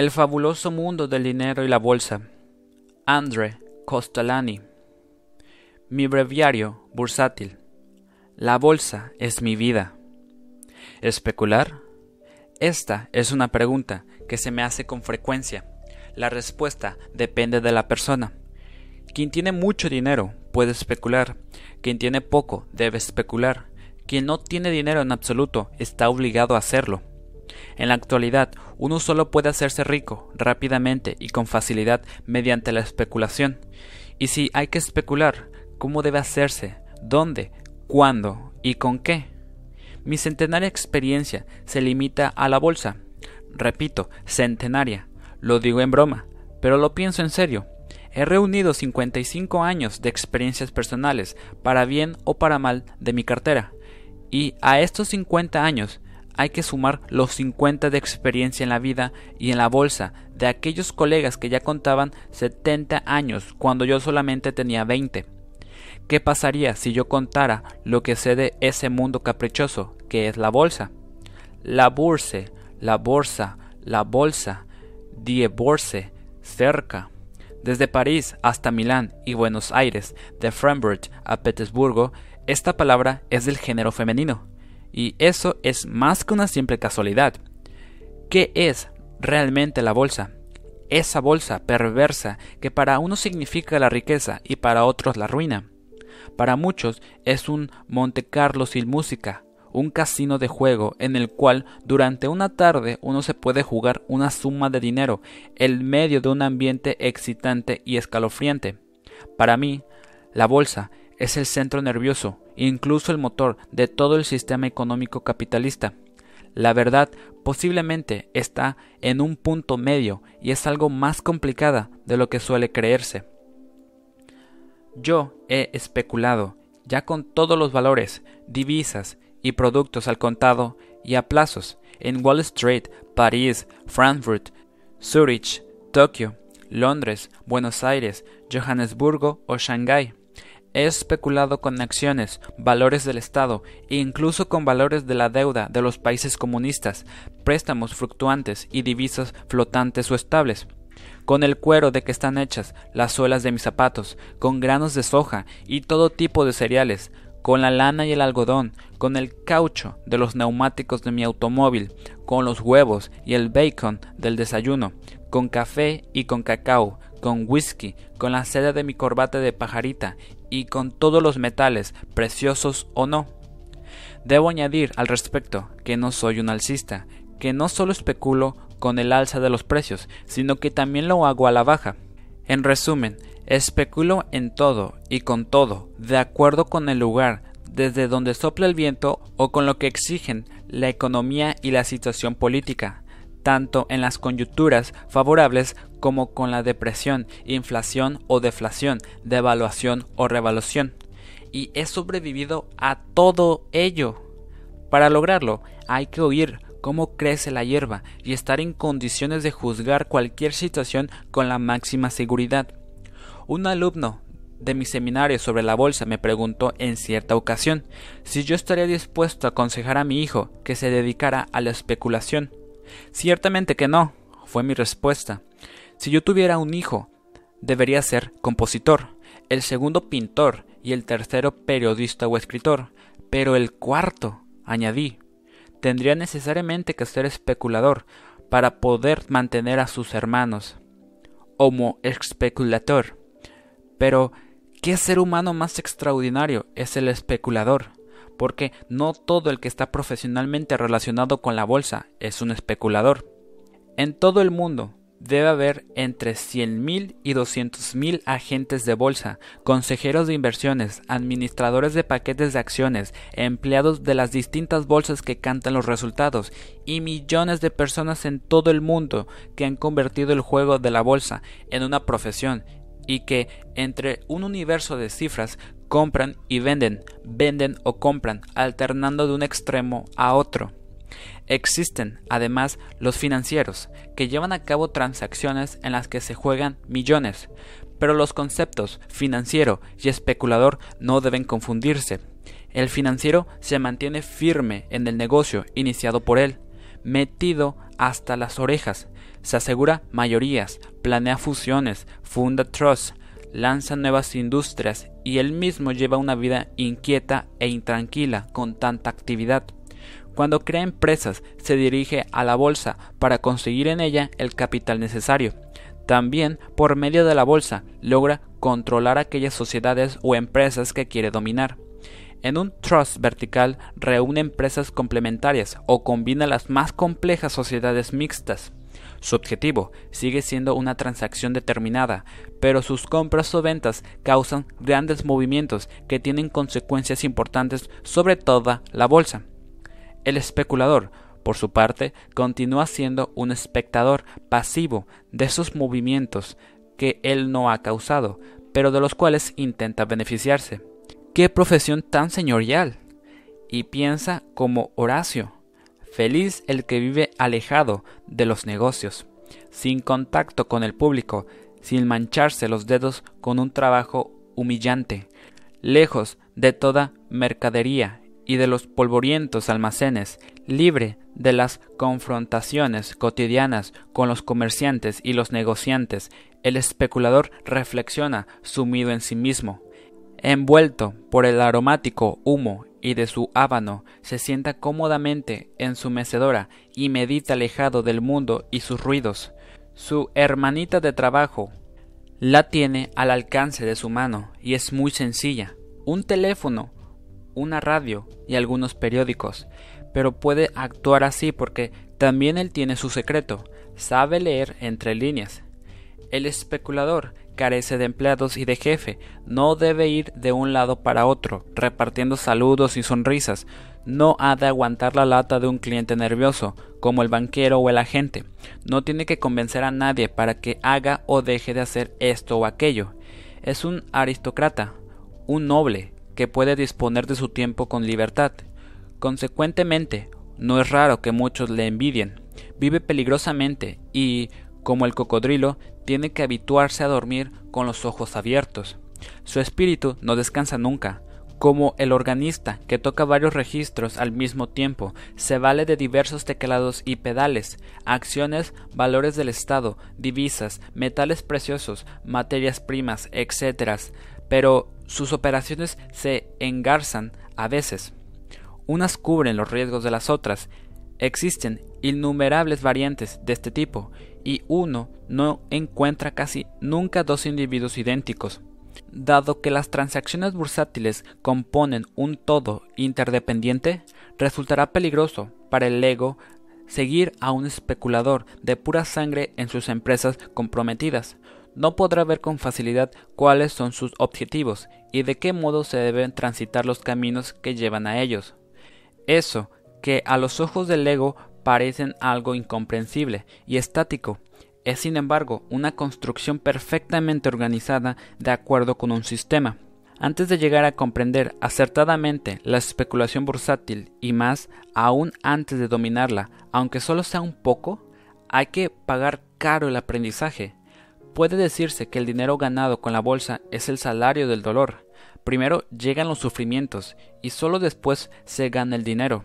El fabuloso mundo del dinero y la bolsa. Andre Costolani. Mi breviario bursátil. La bolsa es mi vida. ¿Especular? Esta es una pregunta que se me hace con frecuencia. La respuesta depende de la persona. Quien tiene mucho dinero puede especular. Quien tiene poco debe especular. Quien no tiene dinero en absoluto está obligado a hacerlo. En la actualidad, uno solo puede hacerse rico rápidamente y con facilidad mediante la especulación. Y si hay que especular, ¿cómo debe hacerse? ¿Dónde? ¿Cuándo? ¿Y con qué? Mi centenaria experiencia se limita a la bolsa. Repito, centenaria. Lo digo en broma, pero lo pienso en serio. He reunido 55 años de experiencias personales, para bien o para mal, de mi cartera. Y a estos 50 años hay que sumar los 50 de experiencia en la vida y en la bolsa de aquellos colegas que ya contaban 70 años cuando yo solamente tenía 20. ¿Qué pasaría si yo contara lo que sé de ese mundo caprichoso que es la bolsa? La burse, la bolsa, la bolsa, die Borse, cerca. Desde París hasta Milán y Buenos Aires, de Frankfurt a Petersburgo, esta palabra es del género femenino y eso es más que una simple casualidad. ¿Qué es realmente la bolsa? Esa bolsa perversa que para unos significa la riqueza y para otros la ruina. Para muchos es un Monte Carlo sin música, un casino de juego en el cual durante una tarde uno se puede jugar una suma de dinero en medio de un ambiente excitante y escalofriante. Para mí, la bolsa es el centro nervioso, incluso el motor de todo el sistema económico capitalista. La verdad posiblemente está en un punto medio y es algo más complicada de lo que suele creerse. Yo he especulado, ya con todos los valores, divisas y productos al contado y a plazos, en Wall Street, París, Frankfurt, Zurich, Tokio, Londres, Buenos Aires, Johannesburgo o Shanghái. He especulado con acciones, valores del Estado e incluso con valores de la deuda de los países comunistas, préstamos fluctuantes y divisas flotantes o estables. Con el cuero de que están hechas las suelas de mis zapatos, con granos de soja y todo tipo de cereales, con la lana y el algodón, con el caucho de los neumáticos de mi automóvil, con los huevos y el bacon del desayuno, con café y con cacao, con whisky, con la seda de mi corbata de pajarita y con todos los metales, preciosos o no. Debo añadir al respecto que no soy un alcista, que no solo especulo con el alza de los precios, sino que también lo hago a la baja. En resumen, especulo en todo y con todo, de acuerdo con el lugar desde donde sopla el viento o con lo que exigen la economía y la situación política tanto en las coyunturas favorables como con la depresión, inflación o deflación, devaluación o revaluación. Y he sobrevivido a todo ello. Para lograrlo hay que oír cómo crece la hierba y estar en condiciones de juzgar cualquier situación con la máxima seguridad. Un alumno de mi seminario sobre la bolsa me preguntó en cierta ocasión si yo estaría dispuesto a aconsejar a mi hijo que se dedicara a la especulación. Ciertamente que no, fue mi respuesta. Si yo tuviera un hijo, debería ser compositor, el segundo pintor y el tercero periodista o escritor, pero el cuarto, añadí, tendría necesariamente que ser especulador para poder mantener a sus hermanos. Homo especulator. Pero, ¿qué ser humano más extraordinario es el especulador? porque no todo el que está profesionalmente relacionado con la bolsa es un especulador. En todo el mundo debe haber entre 100.000 y 200.000 agentes de bolsa, consejeros de inversiones, administradores de paquetes de acciones, empleados de las distintas bolsas que cantan los resultados y millones de personas en todo el mundo que han convertido el juego de la bolsa en una profesión y que entre un universo de cifras compran y venden, venden o compran, alternando de un extremo a otro. Existen, además, los financieros, que llevan a cabo transacciones en las que se juegan millones, pero los conceptos financiero y especulador no deben confundirse. El financiero se mantiene firme en el negocio iniciado por él, metido hasta las orejas, se asegura mayorías, planea fusiones, funda trusts, lanza nuevas industrias y él mismo lleva una vida inquieta e intranquila con tanta actividad. Cuando crea empresas, se dirige a la bolsa para conseguir en ella el capital necesario. También, por medio de la bolsa, logra controlar aquellas sociedades o empresas que quiere dominar. En un trust vertical reúne empresas complementarias o combina las más complejas sociedades mixtas. Su objetivo sigue siendo una transacción determinada, pero sus compras o ventas causan grandes movimientos que tienen consecuencias importantes sobre toda la bolsa. El especulador, por su parte, continúa siendo un espectador pasivo de esos movimientos que él no ha causado, pero de los cuales intenta beneficiarse. ¡Qué profesión tan señorial! Y piensa como Horacio. Feliz el que vive alejado de los negocios, sin contacto con el público, sin mancharse los dedos con un trabajo humillante, lejos de toda mercadería y de los polvorientos almacenes, libre de las confrontaciones cotidianas con los comerciantes y los negociantes, el especulador reflexiona sumido en sí mismo, envuelto por el aromático humo y de su hábano, se sienta cómodamente en su mecedora y medita alejado del mundo y sus ruidos. Su hermanita de trabajo la tiene al alcance de su mano y es muy sencilla. Un teléfono, una radio y algunos periódicos. Pero puede actuar así porque también él tiene su secreto, sabe leer entre líneas. El especulador carece de empleados y de jefe, no debe ir de un lado para otro, repartiendo saludos y sonrisas, no ha de aguantar la lata de un cliente nervioso, como el banquero o el agente, no tiene que convencer a nadie para que haga o deje de hacer esto o aquello. Es un aristócrata, un noble, que puede disponer de su tiempo con libertad. Consecuentemente, no es raro que muchos le envidien. Vive peligrosamente y, como el cocodrilo, tiene que habituarse a dormir con los ojos abiertos. Su espíritu no descansa nunca, como el organista que toca varios registros al mismo tiempo, se vale de diversos teclados y pedales, acciones, valores del Estado, divisas, metales preciosos, materias primas, etc. Pero sus operaciones se engarzan a veces. Unas cubren los riesgos de las otras. Existen innumerables variantes de este tipo, y uno no encuentra casi nunca dos individuos idénticos. Dado que las transacciones bursátiles componen un todo interdependiente, resultará peligroso para el ego seguir a un especulador de pura sangre en sus empresas comprometidas. No podrá ver con facilidad cuáles son sus objetivos y de qué modo se deben transitar los caminos que llevan a ellos. Eso, que a los ojos del ego parecen algo incomprensible y estático, es sin embargo una construcción perfectamente organizada de acuerdo con un sistema. Antes de llegar a comprender acertadamente la especulación bursátil y más aún antes de dominarla, aunque solo sea un poco, hay que pagar caro el aprendizaje. Puede decirse que el dinero ganado con la bolsa es el salario del dolor. Primero llegan los sufrimientos y solo después se gana el dinero.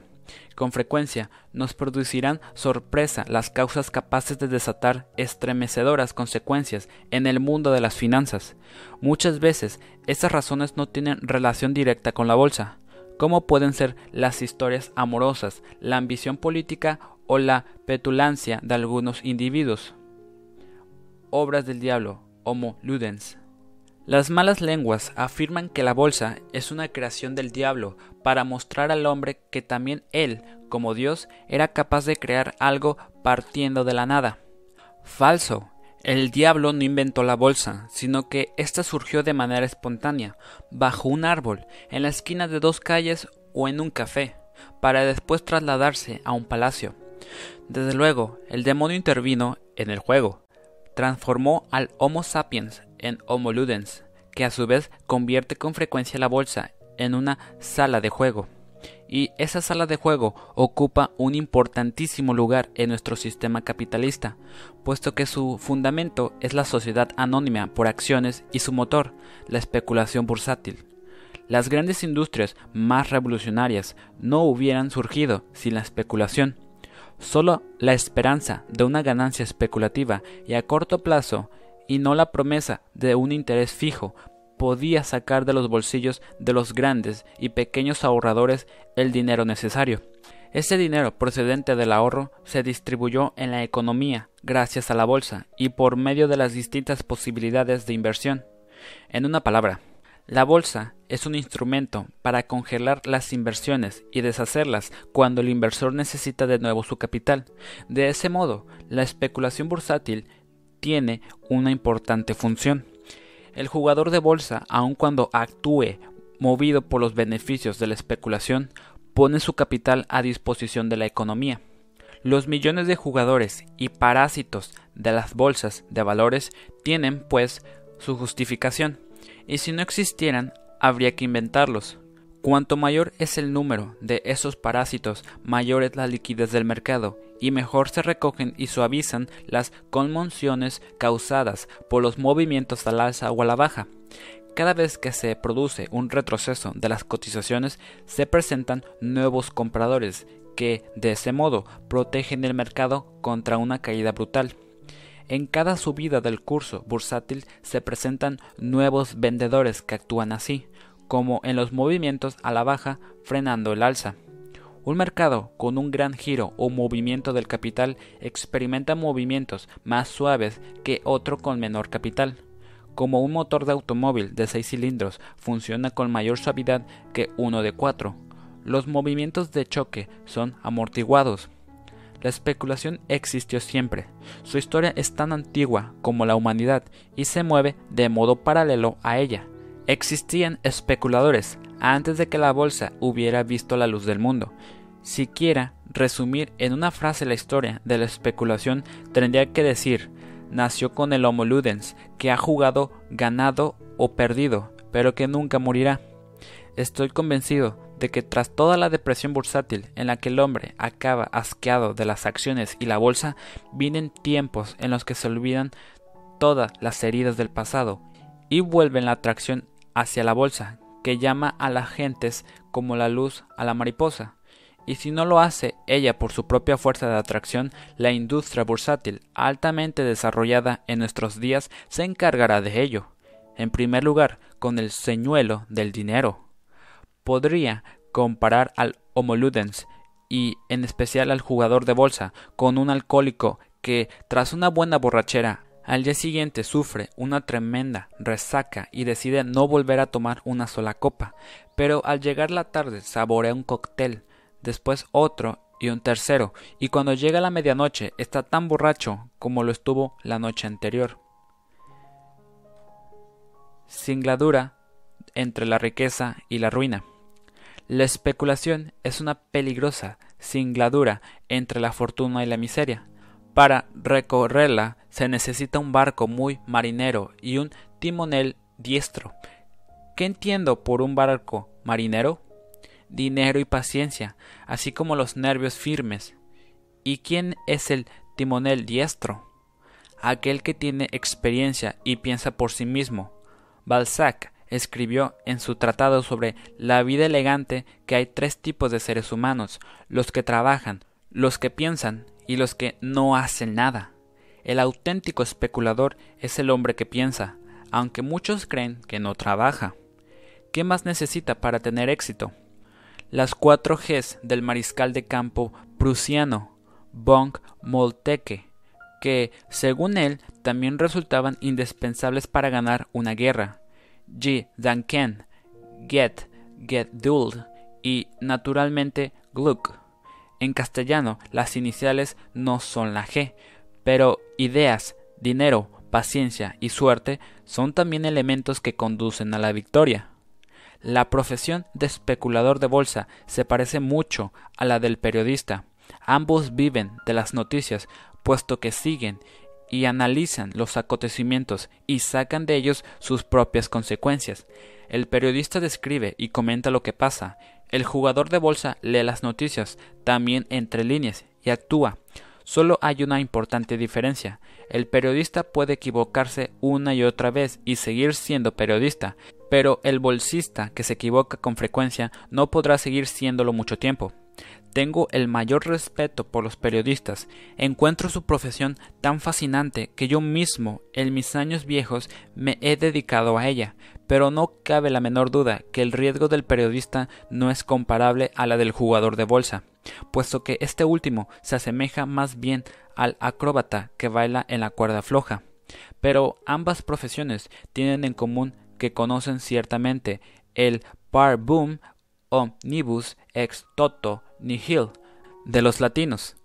Con frecuencia nos producirán sorpresa las causas capaces de desatar estremecedoras consecuencias en el mundo de las finanzas. Muchas veces estas razones no tienen relación directa con la bolsa, como pueden ser las historias amorosas, la ambición política o la petulancia de algunos individuos. Obras del diablo, Homo Ludens. Las malas lenguas afirman que la bolsa es una creación del diablo para mostrar al hombre que también él, como Dios, era capaz de crear algo partiendo de la nada. Falso. El diablo no inventó la bolsa, sino que ésta surgió de manera espontánea, bajo un árbol, en la esquina de dos calles o en un café, para después trasladarse a un palacio. Desde luego, el demonio intervino en el juego, transformó al Homo sapiens en Homo Ludens, que a su vez convierte con frecuencia la bolsa en una sala de juego. Y esa sala de juego ocupa un importantísimo lugar en nuestro sistema capitalista, puesto que su fundamento es la sociedad anónima por acciones y su motor, la especulación bursátil. Las grandes industrias más revolucionarias no hubieran surgido sin la especulación. Solo la esperanza de una ganancia especulativa y a corto plazo y no la promesa de un interés fijo podía sacar de los bolsillos de los grandes y pequeños ahorradores el dinero necesario. Ese dinero procedente del ahorro se distribuyó en la economía gracias a la bolsa y por medio de las distintas posibilidades de inversión. En una palabra, la bolsa es un instrumento para congelar las inversiones y deshacerlas cuando el inversor necesita de nuevo su capital. De ese modo, la especulación bursátil tiene una importante función. El jugador de bolsa, aun cuando actúe movido por los beneficios de la especulación, pone su capital a disposición de la economía. Los millones de jugadores y parásitos de las bolsas de valores tienen, pues, su justificación, y si no existieran, habría que inventarlos. Cuanto mayor es el número de esos parásitos, mayor es la liquidez del mercado y mejor se recogen y suavizan las conmociones causadas por los movimientos al alza o a la baja. Cada vez que se produce un retroceso de las cotizaciones, se presentan nuevos compradores que, de ese modo, protegen el mercado contra una caída brutal. En cada subida del curso bursátil se presentan nuevos vendedores que actúan así, como en los movimientos a la baja frenando el alza. Un mercado con un gran giro o movimiento del capital experimenta movimientos más suaves que otro con menor capital. Como un motor de automóvil de 6 cilindros funciona con mayor suavidad que uno de 4, los movimientos de choque son amortiguados. La especulación existió siempre. Su historia es tan antigua como la humanidad y se mueve de modo paralelo a ella. Existían especuladores antes de que la bolsa hubiera visto la luz del mundo. Si quiera resumir en una frase la historia de la especulación, tendría que decir nació con el Homo ludens, que ha jugado, ganado o perdido, pero que nunca morirá. Estoy convencido de que tras toda la depresión bursátil en la que el hombre acaba asqueado de las acciones y la bolsa, vienen tiempos en los que se olvidan todas las heridas del pasado y vuelven la atracción hacia la bolsa, que llama a las gentes como la luz a la mariposa. Y si no lo hace ella por su propia fuerza de atracción, la industria bursátil, altamente desarrollada en nuestros días, se encargará de ello. En primer lugar, con el señuelo del dinero. Podría comparar al Homo ludens y en especial al jugador de bolsa con un alcohólico que, tras una buena borrachera, al día siguiente sufre una tremenda resaca y decide no volver a tomar una sola copa, pero al llegar la tarde saborea un cóctel, después otro y un tercero, y cuando llega la medianoche está tan borracho como lo estuvo la noche anterior. Singladura entre la riqueza y la ruina. La especulación es una peligrosa singladura entre la fortuna y la miseria. Para recorrerla se necesita un barco muy marinero y un timonel diestro. ¿Qué entiendo por un barco marinero? Dinero y paciencia, así como los nervios firmes. ¿Y quién es el timonel diestro? Aquel que tiene experiencia y piensa por sí mismo. Balzac escribió en su tratado sobre la vida elegante que hay tres tipos de seres humanos, los que trabajan, los que piensan y los que no hacen nada. El auténtico especulador es el hombre que piensa, aunque muchos creen que no trabaja. ¿Qué más necesita para tener éxito? Las cuatro Gs del mariscal de campo prusiano, Bonk Molteke, que, según él, también resultaban indispensables para ganar una guerra. G. Danken, Get, Get Duld y, naturalmente, Gluck. En castellano, las iniciales no son la G, pero ideas, dinero, paciencia y suerte son también elementos que conducen a la victoria. La profesión de especulador de bolsa se parece mucho a la del periodista. Ambos viven de las noticias, puesto que siguen y analizan los acontecimientos y sacan de ellos sus propias consecuencias. El periodista describe y comenta lo que pasa, el jugador de bolsa lee las noticias, también entre líneas, y actúa. Solo hay una importante diferencia. El periodista puede equivocarse una y otra vez y seguir siendo periodista, pero el bolsista que se equivoca con frecuencia no podrá seguir siéndolo mucho tiempo. Tengo el mayor respeto por los periodistas. Encuentro su profesión tan fascinante que yo mismo, en mis años viejos, me he dedicado a ella. Pero no cabe la menor duda que el riesgo del periodista no es comparable a la del jugador de bolsa, puesto que este último se asemeja más bien al acróbata que baila en la cuerda floja. Pero ambas profesiones tienen en común que conocen ciertamente el par boom omnibus ex toto nihil de los latinos.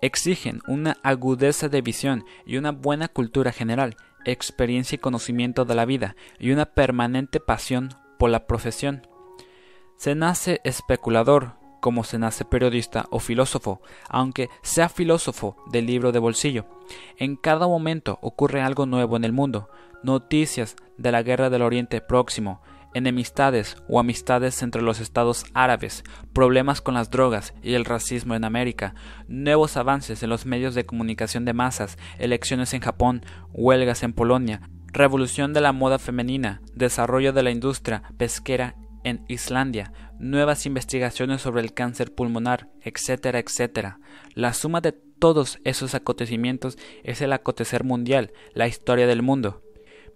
Exigen una agudeza de visión y una buena cultura general, experiencia y conocimiento de la vida y una permanente pasión por la profesión. Se nace especulador, como se nace periodista o filósofo, aunque sea filósofo del libro de bolsillo. En cada momento ocurre algo nuevo en el mundo, noticias de la guerra del Oriente Próximo, enemistades o amistades entre los estados árabes, problemas con las drogas y el racismo en América, nuevos avances en los medios de comunicación de masas, elecciones en Japón, huelgas en Polonia, revolución de la moda femenina, desarrollo de la industria pesquera en Islandia, nuevas investigaciones sobre el cáncer pulmonar, etcétera, etcétera. La suma de todos esos acontecimientos es el acontecer mundial, la historia del mundo.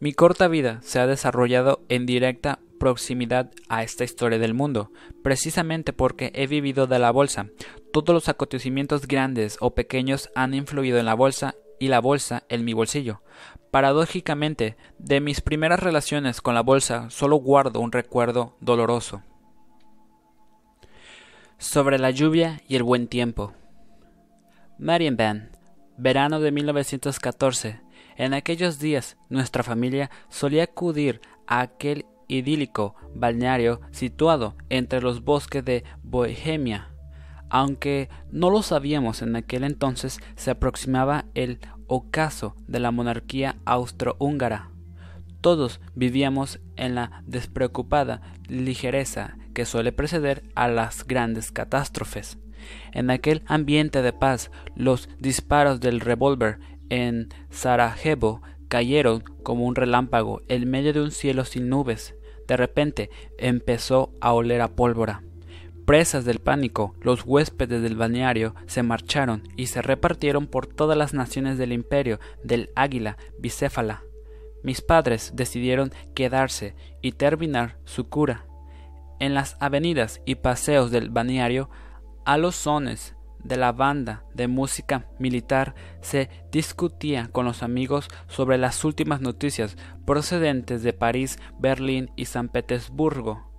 Mi corta vida se ha desarrollado en directa proximidad a esta historia del mundo, precisamente porque he vivido de la bolsa. Todos los acontecimientos grandes o pequeños han influido en la bolsa y la bolsa en mi bolsillo. Paradójicamente, de mis primeras relaciones con la bolsa solo guardo un recuerdo doloroso. Sobre la lluvia y el buen tiempo. Marienbad, verano de 1914. En aquellos días nuestra familia solía acudir a aquel idílico balneario situado entre los bosques de Bohemia. Aunque no lo sabíamos en aquel entonces, se aproximaba el ocaso de la monarquía austrohúngara. Todos vivíamos en la despreocupada ligereza que suele preceder a las grandes catástrofes. En aquel ambiente de paz, los disparos del revólver en Sarajevo cayeron como un relámpago en medio de un cielo sin nubes. De repente empezó a oler a pólvora. Presas del pánico, los huéspedes del balneario se marcharon y se repartieron por todas las naciones del imperio del águila bicéfala. Mis padres decidieron quedarse y terminar su cura. En las avenidas y paseos del balneario, a los sones de la banda de música militar se discutía con los amigos sobre las últimas noticias procedentes de París, Berlín y San Petersburgo.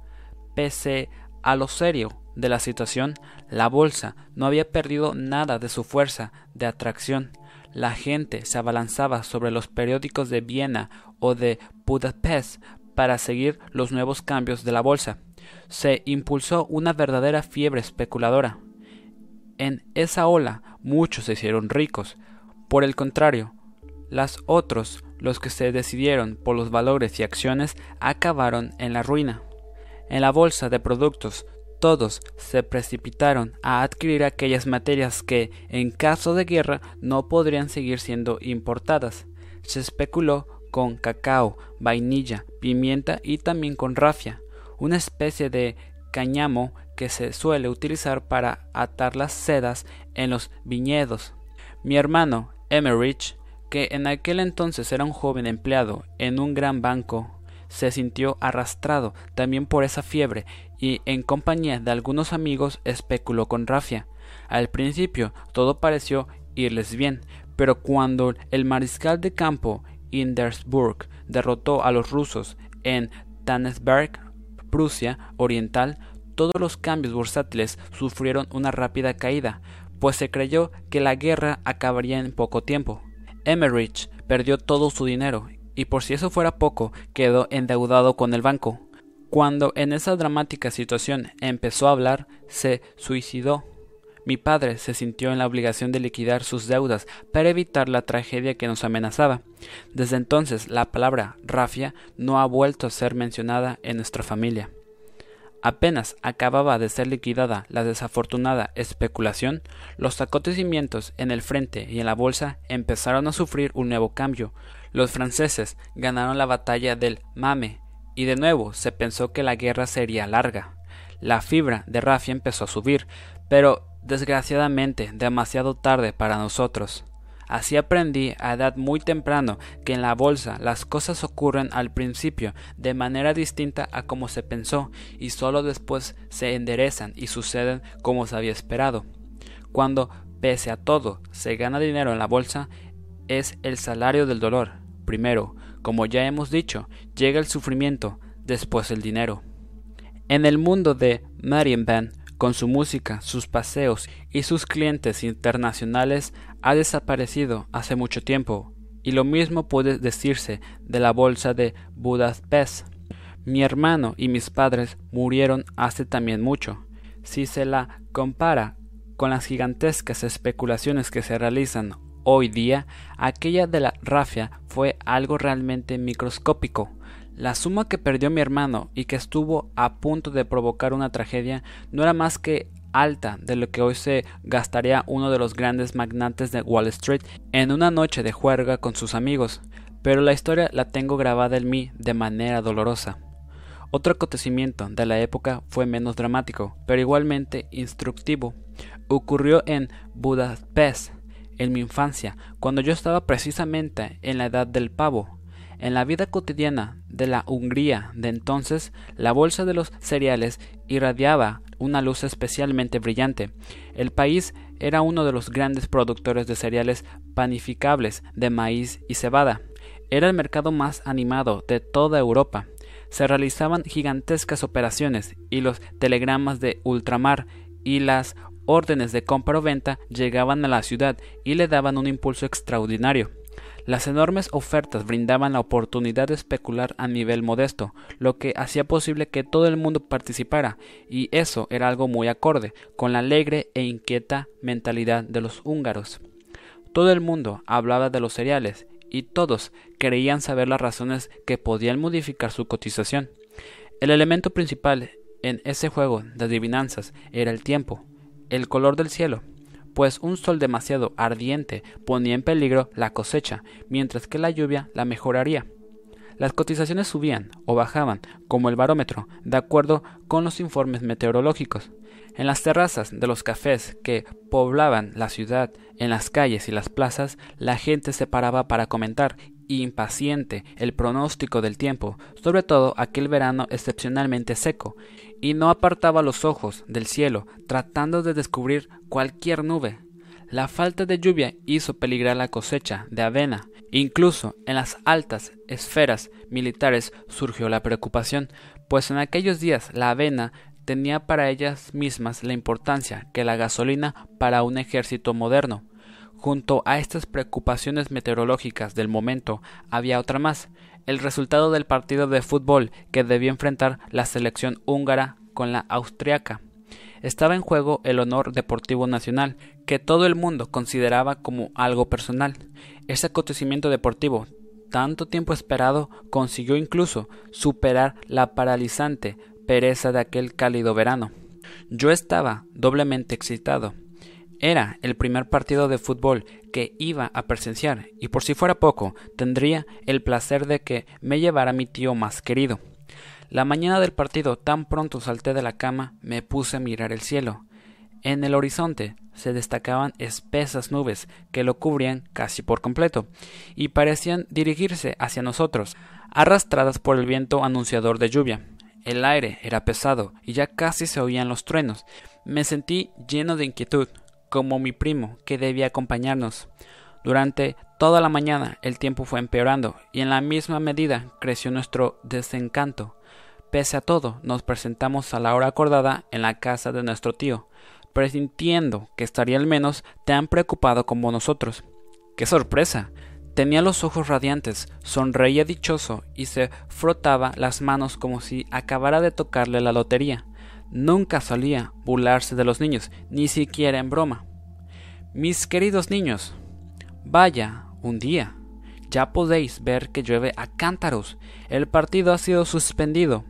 Pese a lo serio de la situación, la bolsa no había perdido nada de su fuerza de atracción. La gente se abalanzaba sobre los periódicos de Viena o de Budapest para seguir los nuevos cambios de la bolsa. Se impulsó una verdadera fiebre especuladora en esa ola muchos se hicieron ricos. Por el contrario, las otros, los que se decidieron por los valores y acciones, acabaron en la ruina. En la bolsa de productos, todos se precipitaron a adquirir aquellas materias que, en caso de guerra, no podrían seguir siendo importadas. Se especuló con cacao, vainilla, pimienta y también con rafia, una especie de cáñamo que se suele utilizar para atar las sedas en los viñedos. Mi hermano, Emmerich, que en aquel entonces era un joven empleado en un gran banco, se sintió arrastrado también por esa fiebre y en compañía de algunos amigos especuló con rafia. Al principio todo pareció irles bien, pero cuando el mariscal de campo Indersburg derrotó a los rusos en Tannesberg, Prusia Oriental, todos los cambios bursátiles sufrieron una rápida caída, pues se creyó que la guerra acabaría en poco tiempo. Emmerich perdió todo su dinero y por si eso fuera poco, quedó endeudado con el banco. Cuando en esa dramática situación empezó a hablar, se suicidó. Mi padre se sintió en la obligación de liquidar sus deudas para evitar la tragedia que nos amenazaba. Desde entonces la palabra rafia no ha vuelto a ser mencionada en nuestra familia. Apenas acababa de ser liquidada la desafortunada especulación, los acontecimientos en el frente y en la bolsa empezaron a sufrir un nuevo cambio. Los franceses ganaron la batalla del Mame y de nuevo se pensó que la guerra sería larga. La fibra de rafia empezó a subir, pero desgraciadamente demasiado tarde para nosotros. Así aprendí a edad muy temprano que en la bolsa las cosas ocurren al principio de manera distinta a como se pensó y solo después se enderezan y suceden como se había esperado. Cuando, pese a todo, se gana dinero en la bolsa, es el salario del dolor. Primero, como ya hemos dicho, llega el sufrimiento, después el dinero. En el mundo de Marienband, con su música, sus paseos y sus clientes internacionales, ha desaparecido hace mucho tiempo, y lo mismo puede decirse de la bolsa de Budapest. Mi hermano y mis padres murieron hace también mucho. Si se la compara con las gigantescas especulaciones que se realizan hoy día, aquella de la rafia fue algo realmente microscópico. La suma que perdió mi hermano y que estuvo a punto de provocar una tragedia no era más que alta de lo que hoy se gastaría uno de los grandes magnates de Wall Street en una noche de juerga con sus amigos, pero la historia la tengo grabada en mí de manera dolorosa. Otro acontecimiento de la época fue menos dramático, pero igualmente instructivo. Ocurrió en Budapest, en mi infancia, cuando yo estaba precisamente en la edad del pavo. En la vida cotidiana de la Hungría de entonces, la bolsa de los cereales irradiaba una luz especialmente brillante. El país era uno de los grandes productores de cereales panificables de maíz y cebada. Era el mercado más animado de toda Europa. Se realizaban gigantescas operaciones y los telegramas de ultramar y las órdenes de compra o venta llegaban a la ciudad y le daban un impulso extraordinario. Las enormes ofertas brindaban la oportunidad de especular a nivel modesto, lo que hacía posible que todo el mundo participara, y eso era algo muy acorde con la alegre e inquieta mentalidad de los húngaros. Todo el mundo hablaba de los cereales, y todos creían saber las razones que podían modificar su cotización. El elemento principal en ese juego de adivinanzas era el tiempo, el color del cielo, pues un sol demasiado ardiente ponía en peligro la cosecha, mientras que la lluvia la mejoraría. Las cotizaciones subían o bajaban, como el barómetro, de acuerdo con los informes meteorológicos. En las terrazas de los cafés que poblaban la ciudad, en las calles y las plazas, la gente se paraba para comentar impaciente el pronóstico del tiempo, sobre todo aquel verano excepcionalmente seco, y no apartaba los ojos del cielo, tratando de descubrir cualquier nube. La falta de lluvia hizo peligrar la cosecha de avena. Incluso en las altas esferas militares surgió la preocupación, pues en aquellos días la avena tenía para ellas mismas la importancia que la gasolina para un ejército moderno. Junto a estas preocupaciones meteorológicas del momento había otra más, el resultado del partido de fútbol que debía enfrentar la selección húngara con la austriaca. Estaba en juego el honor deportivo nacional, que todo el mundo consideraba como algo personal. Ese acontecimiento deportivo, tanto tiempo esperado, consiguió incluso superar la paralizante pereza de aquel cálido verano. Yo estaba doblemente excitado. Era el primer partido de fútbol que iba a presenciar y por si fuera poco tendría el placer de que me llevara mi tío más querido. La mañana del partido, tan pronto salté de la cama, me puse a mirar el cielo. En el horizonte se destacaban espesas nubes que lo cubrían casi por completo, y parecían dirigirse hacia nosotros, arrastradas por el viento anunciador de lluvia. El aire era pesado y ya casi se oían los truenos. Me sentí lleno de inquietud como mi primo, que debía acompañarnos. Durante toda la mañana el tiempo fue empeorando y en la misma medida creció nuestro desencanto. Pese a todo, nos presentamos a la hora acordada en la casa de nuestro tío, presintiendo que estaría al menos tan preocupado como nosotros. ¡Qué sorpresa! Tenía los ojos radiantes, sonreía dichoso y se frotaba las manos como si acabara de tocarle la lotería. Nunca solía burlarse de los niños, ni siquiera en broma. Mis queridos niños, vaya, un día. Ya podéis ver que llueve a cántaros. El partido ha sido suspendido.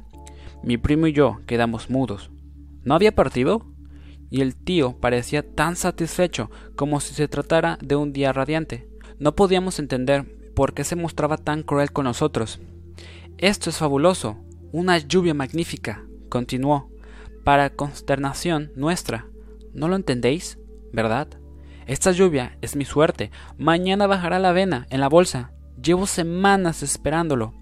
Mi primo y yo quedamos mudos. ¿No había partido? Y el tío parecía tan satisfecho como si se tratara de un día radiante. No podíamos entender por qué se mostraba tan cruel con nosotros. Esto es fabuloso. Una lluvia magnífica, continuó para consternación nuestra, ¿No lo entendéis? ¿Verdad? Esta lluvia es mi suerte. Mañana bajará la avena en la bolsa. Llevo semanas esperándolo.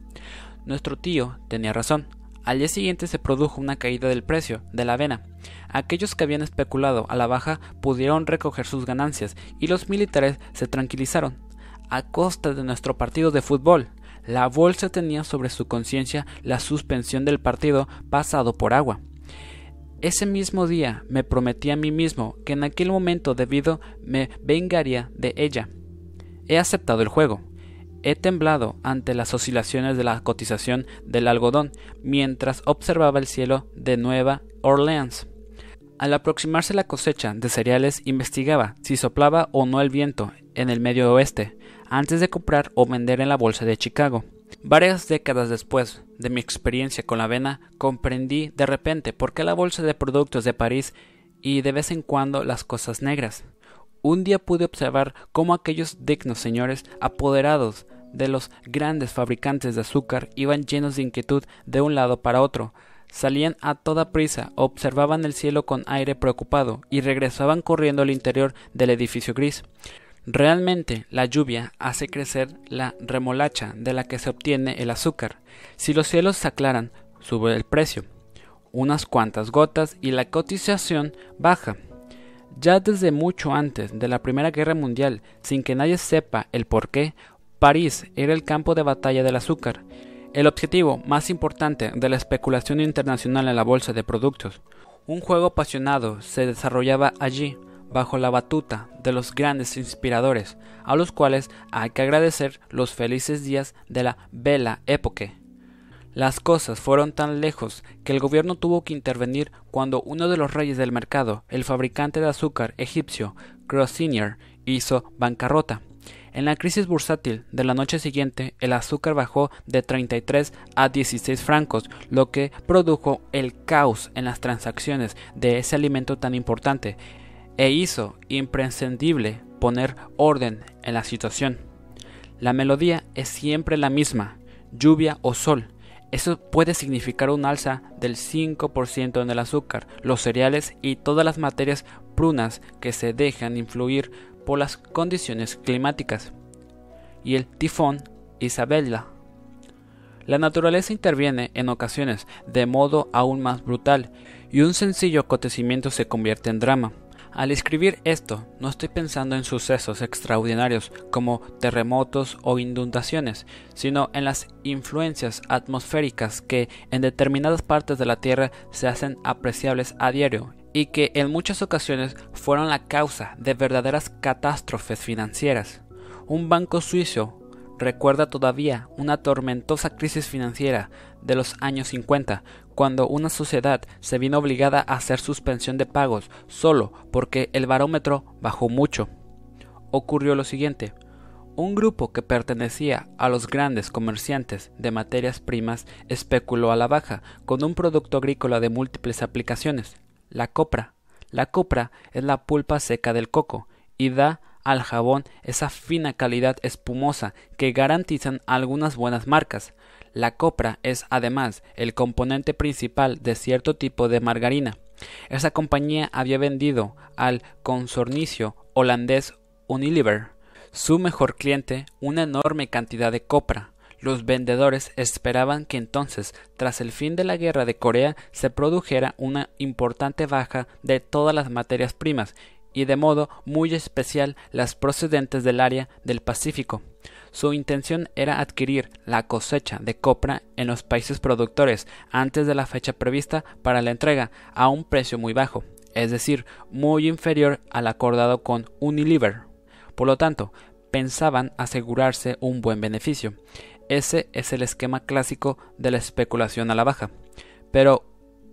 Nuestro tío tenía razón. Al día siguiente se produjo una caída del precio de la avena. Aquellos que habían especulado a la baja pudieron recoger sus ganancias y los militares se tranquilizaron. A costa de nuestro partido de fútbol, la bolsa tenía sobre su conciencia la suspensión del partido pasado por agua. Ese mismo día me prometí a mí mismo que en aquel momento debido me vengaría de ella. He aceptado el juego. He temblado ante las oscilaciones de la cotización del algodón mientras observaba el cielo de Nueva Orleans. Al aproximarse la cosecha de cereales investigaba si soplaba o no el viento en el medio oeste antes de comprar o vender en la bolsa de Chicago. Varias décadas después de mi experiencia con la avena, comprendí de repente por qué la bolsa de productos de París y de vez en cuando las cosas negras. Un día pude observar cómo aquellos dignos señores apoderados de los grandes fabricantes de azúcar iban llenos de inquietud de un lado para otro, salían a toda prisa, observaban el cielo con aire preocupado y regresaban corriendo al interior del edificio gris. Realmente la lluvia hace crecer la remolacha de la que se obtiene el azúcar. Si los cielos se aclaran, sube el precio. Unas cuantas gotas y la cotización baja. Ya desde mucho antes de la Primera Guerra Mundial, sin que nadie sepa el por qué, París era el campo de batalla del azúcar, el objetivo más importante de la especulación internacional en la bolsa de productos. Un juego apasionado se desarrollaba allí, bajo la batuta de los grandes inspiradores, a los cuales hay que agradecer los felices días de la Bella Époque. Las cosas fueron tan lejos que el gobierno tuvo que intervenir cuando uno de los reyes del mercado, el fabricante de azúcar egipcio Crossinier, hizo bancarrota. En la crisis bursátil de la noche siguiente, el azúcar bajó de 33 a 16 francos, lo que produjo el caos en las transacciones de ese alimento tan importante e hizo imprescindible poner orden en la situación. La melodía es siempre la misma, lluvia o sol. Eso puede significar un alza del 5% en el azúcar, los cereales y todas las materias prunas que se dejan influir por las condiciones climáticas. Y el tifón Isabella. La naturaleza interviene en ocasiones de modo aún más brutal y un sencillo acontecimiento se convierte en drama. Al escribir esto, no estoy pensando en sucesos extraordinarios como terremotos o inundaciones, sino en las influencias atmosféricas que en determinadas partes de la Tierra se hacen apreciables a diario y que en muchas ocasiones fueron la causa de verdaderas catástrofes financieras. Un banco suizo recuerda todavía una tormentosa crisis financiera de los años 50, cuando una sociedad se vino obligada a hacer suspensión de pagos solo porque el barómetro bajó mucho. Ocurrió lo siguiente. Un grupo que pertenecía a los grandes comerciantes de materias primas especuló a la baja con un producto agrícola de múltiples aplicaciones, la copra. La copra es la pulpa seca del coco y da al jabón esa fina calidad espumosa que garantizan algunas buenas marcas. La copra es además el componente principal de cierto tipo de margarina. Esa compañía había vendido al consornicio holandés Unilever, su mejor cliente, una enorme cantidad de copra. Los vendedores esperaban que entonces, tras el fin de la guerra de Corea, se produjera una importante baja de todas las materias primas y de modo muy especial las procedentes del área del Pacífico. Su intención era adquirir la cosecha de copra en los países productores antes de la fecha prevista para la entrega a un precio muy bajo, es decir, muy inferior al acordado con Unilever. Por lo tanto, pensaban asegurarse un buen beneficio. Ese es el esquema clásico de la especulación a la baja. Pero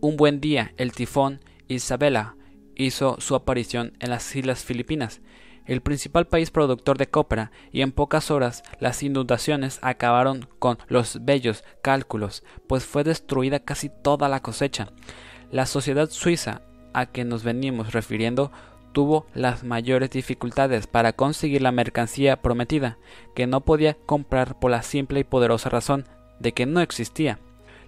un buen día el tifón Isabela hizo su aparición en las Islas Filipinas, el principal país productor de copra, y en pocas horas las inundaciones acabaron con los bellos cálculos, pues fue destruida casi toda la cosecha. La sociedad suiza a que nos venimos refiriendo tuvo las mayores dificultades para conseguir la mercancía prometida, que no podía comprar por la simple y poderosa razón de que no existía.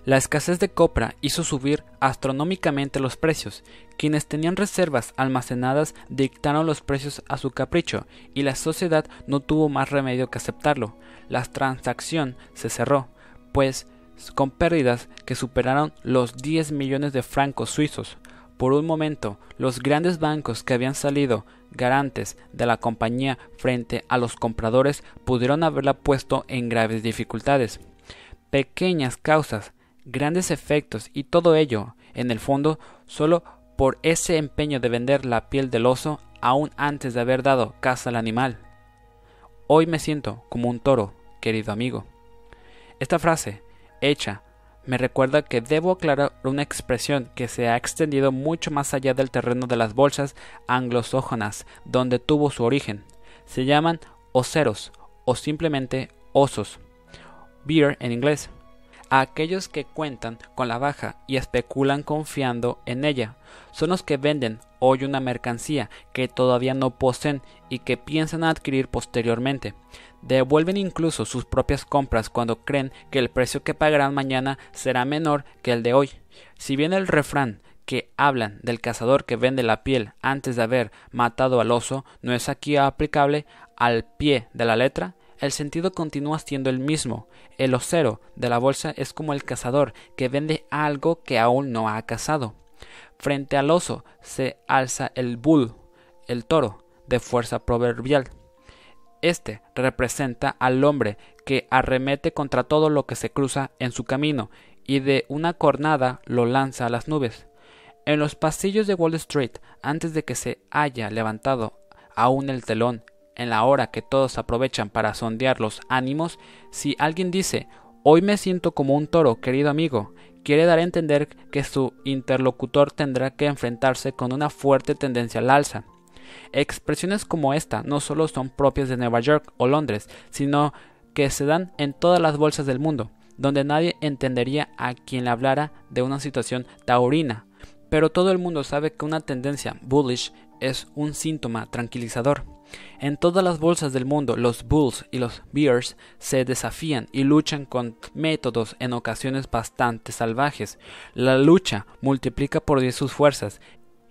La escasez de copra hizo subir astronómicamente los precios. Quienes tenían reservas almacenadas dictaron los precios a su capricho y la sociedad no tuvo más remedio que aceptarlo. La transacción se cerró, pues con pérdidas que superaron los 10 millones de francos suizos. Por un momento, los grandes bancos que habían salido garantes de la compañía frente a los compradores pudieron haberla puesto en graves dificultades. Pequeñas causas grandes efectos y todo ello, en el fondo, solo por ese empeño de vender la piel del oso aún antes de haber dado caza al animal. Hoy me siento como un toro, querido amigo. Esta frase, hecha, me recuerda que debo aclarar una expresión que se ha extendido mucho más allá del terreno de las bolsas anglosójonas, donde tuvo su origen. Se llaman oseros o simplemente osos. Beer en inglés a aquellos que cuentan con la baja y especulan confiando en ella. Son los que venden hoy una mercancía que todavía no poseen y que piensan adquirir posteriormente. Devuelven incluso sus propias compras cuando creen que el precio que pagarán mañana será menor que el de hoy. Si bien el refrán que hablan del cazador que vende la piel antes de haber matado al oso no es aquí aplicable al pie de la letra, el sentido continúa siendo el mismo. El osero de la bolsa es como el cazador que vende algo que aún no ha cazado. Frente al oso se alza el bull, el toro, de fuerza proverbial. Este representa al hombre que arremete contra todo lo que se cruza en su camino y de una cornada lo lanza a las nubes. En los pasillos de Wall Street, antes de que se haya levantado aún el telón en la hora que todos aprovechan para sondear los ánimos, si alguien dice Hoy me siento como un toro, querido amigo, quiere dar a entender que su interlocutor tendrá que enfrentarse con una fuerte tendencia al alza. Expresiones como esta no solo son propias de Nueva York o Londres, sino que se dan en todas las bolsas del mundo, donde nadie entendería a quien le hablara de una situación taurina. Pero todo el mundo sabe que una tendencia bullish es un síntoma tranquilizador. En todas las bolsas del mundo, los bulls y los bears se desafían y luchan con métodos en ocasiones bastante salvajes. La lucha multiplica por diez sus fuerzas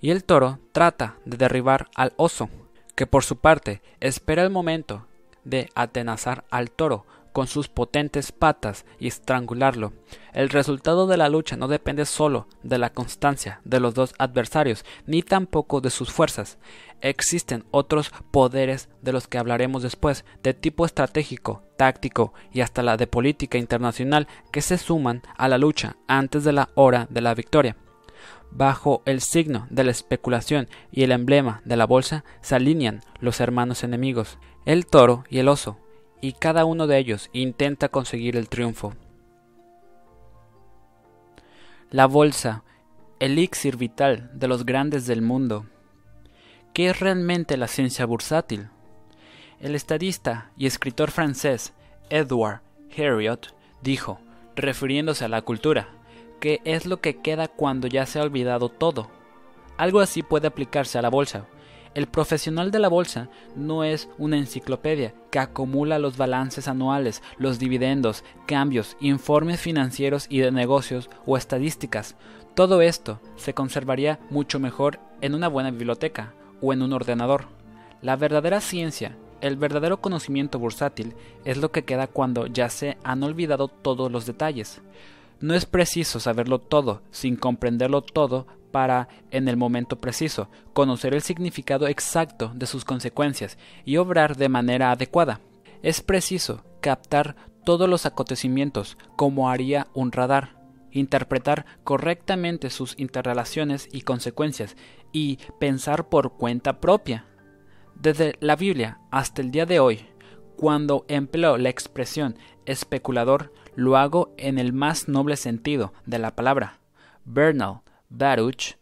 y el toro trata de derribar al oso, que por su parte espera el momento de atenazar al toro con sus potentes patas y estrangularlo. El resultado de la lucha no depende solo de la constancia de los dos adversarios, ni tampoco de sus fuerzas. Existen otros poderes de los que hablaremos después, de tipo estratégico, táctico y hasta la de política internacional, que se suman a la lucha antes de la hora de la victoria. Bajo el signo de la especulación y el emblema de la bolsa se alinean los hermanos enemigos, el toro y el oso, y cada uno de ellos intenta conseguir el triunfo. La bolsa, elixir vital de los grandes del mundo. ¿Qué es realmente la ciencia bursátil? El estadista y escritor francés Edward Herriot dijo, refiriéndose a la cultura, que es lo que queda cuando ya se ha olvidado todo. Algo así puede aplicarse a la bolsa, el profesional de la bolsa no es una enciclopedia que acumula los balances anuales, los dividendos, cambios, informes financieros y de negocios o estadísticas. Todo esto se conservaría mucho mejor en una buena biblioteca o en un ordenador. La verdadera ciencia, el verdadero conocimiento bursátil, es lo que queda cuando ya se han olvidado todos los detalles. No es preciso saberlo todo sin comprenderlo todo para, en el momento preciso, conocer el significado exacto de sus consecuencias y obrar de manera adecuada. Es preciso captar todos los acontecimientos como haría un radar, interpretar correctamente sus interrelaciones y consecuencias y pensar por cuenta propia. Desde la Biblia hasta el día de hoy, cuando empleo la expresión especulador, lo hago en el más noble sentido de la palabra. Bernal Baruch,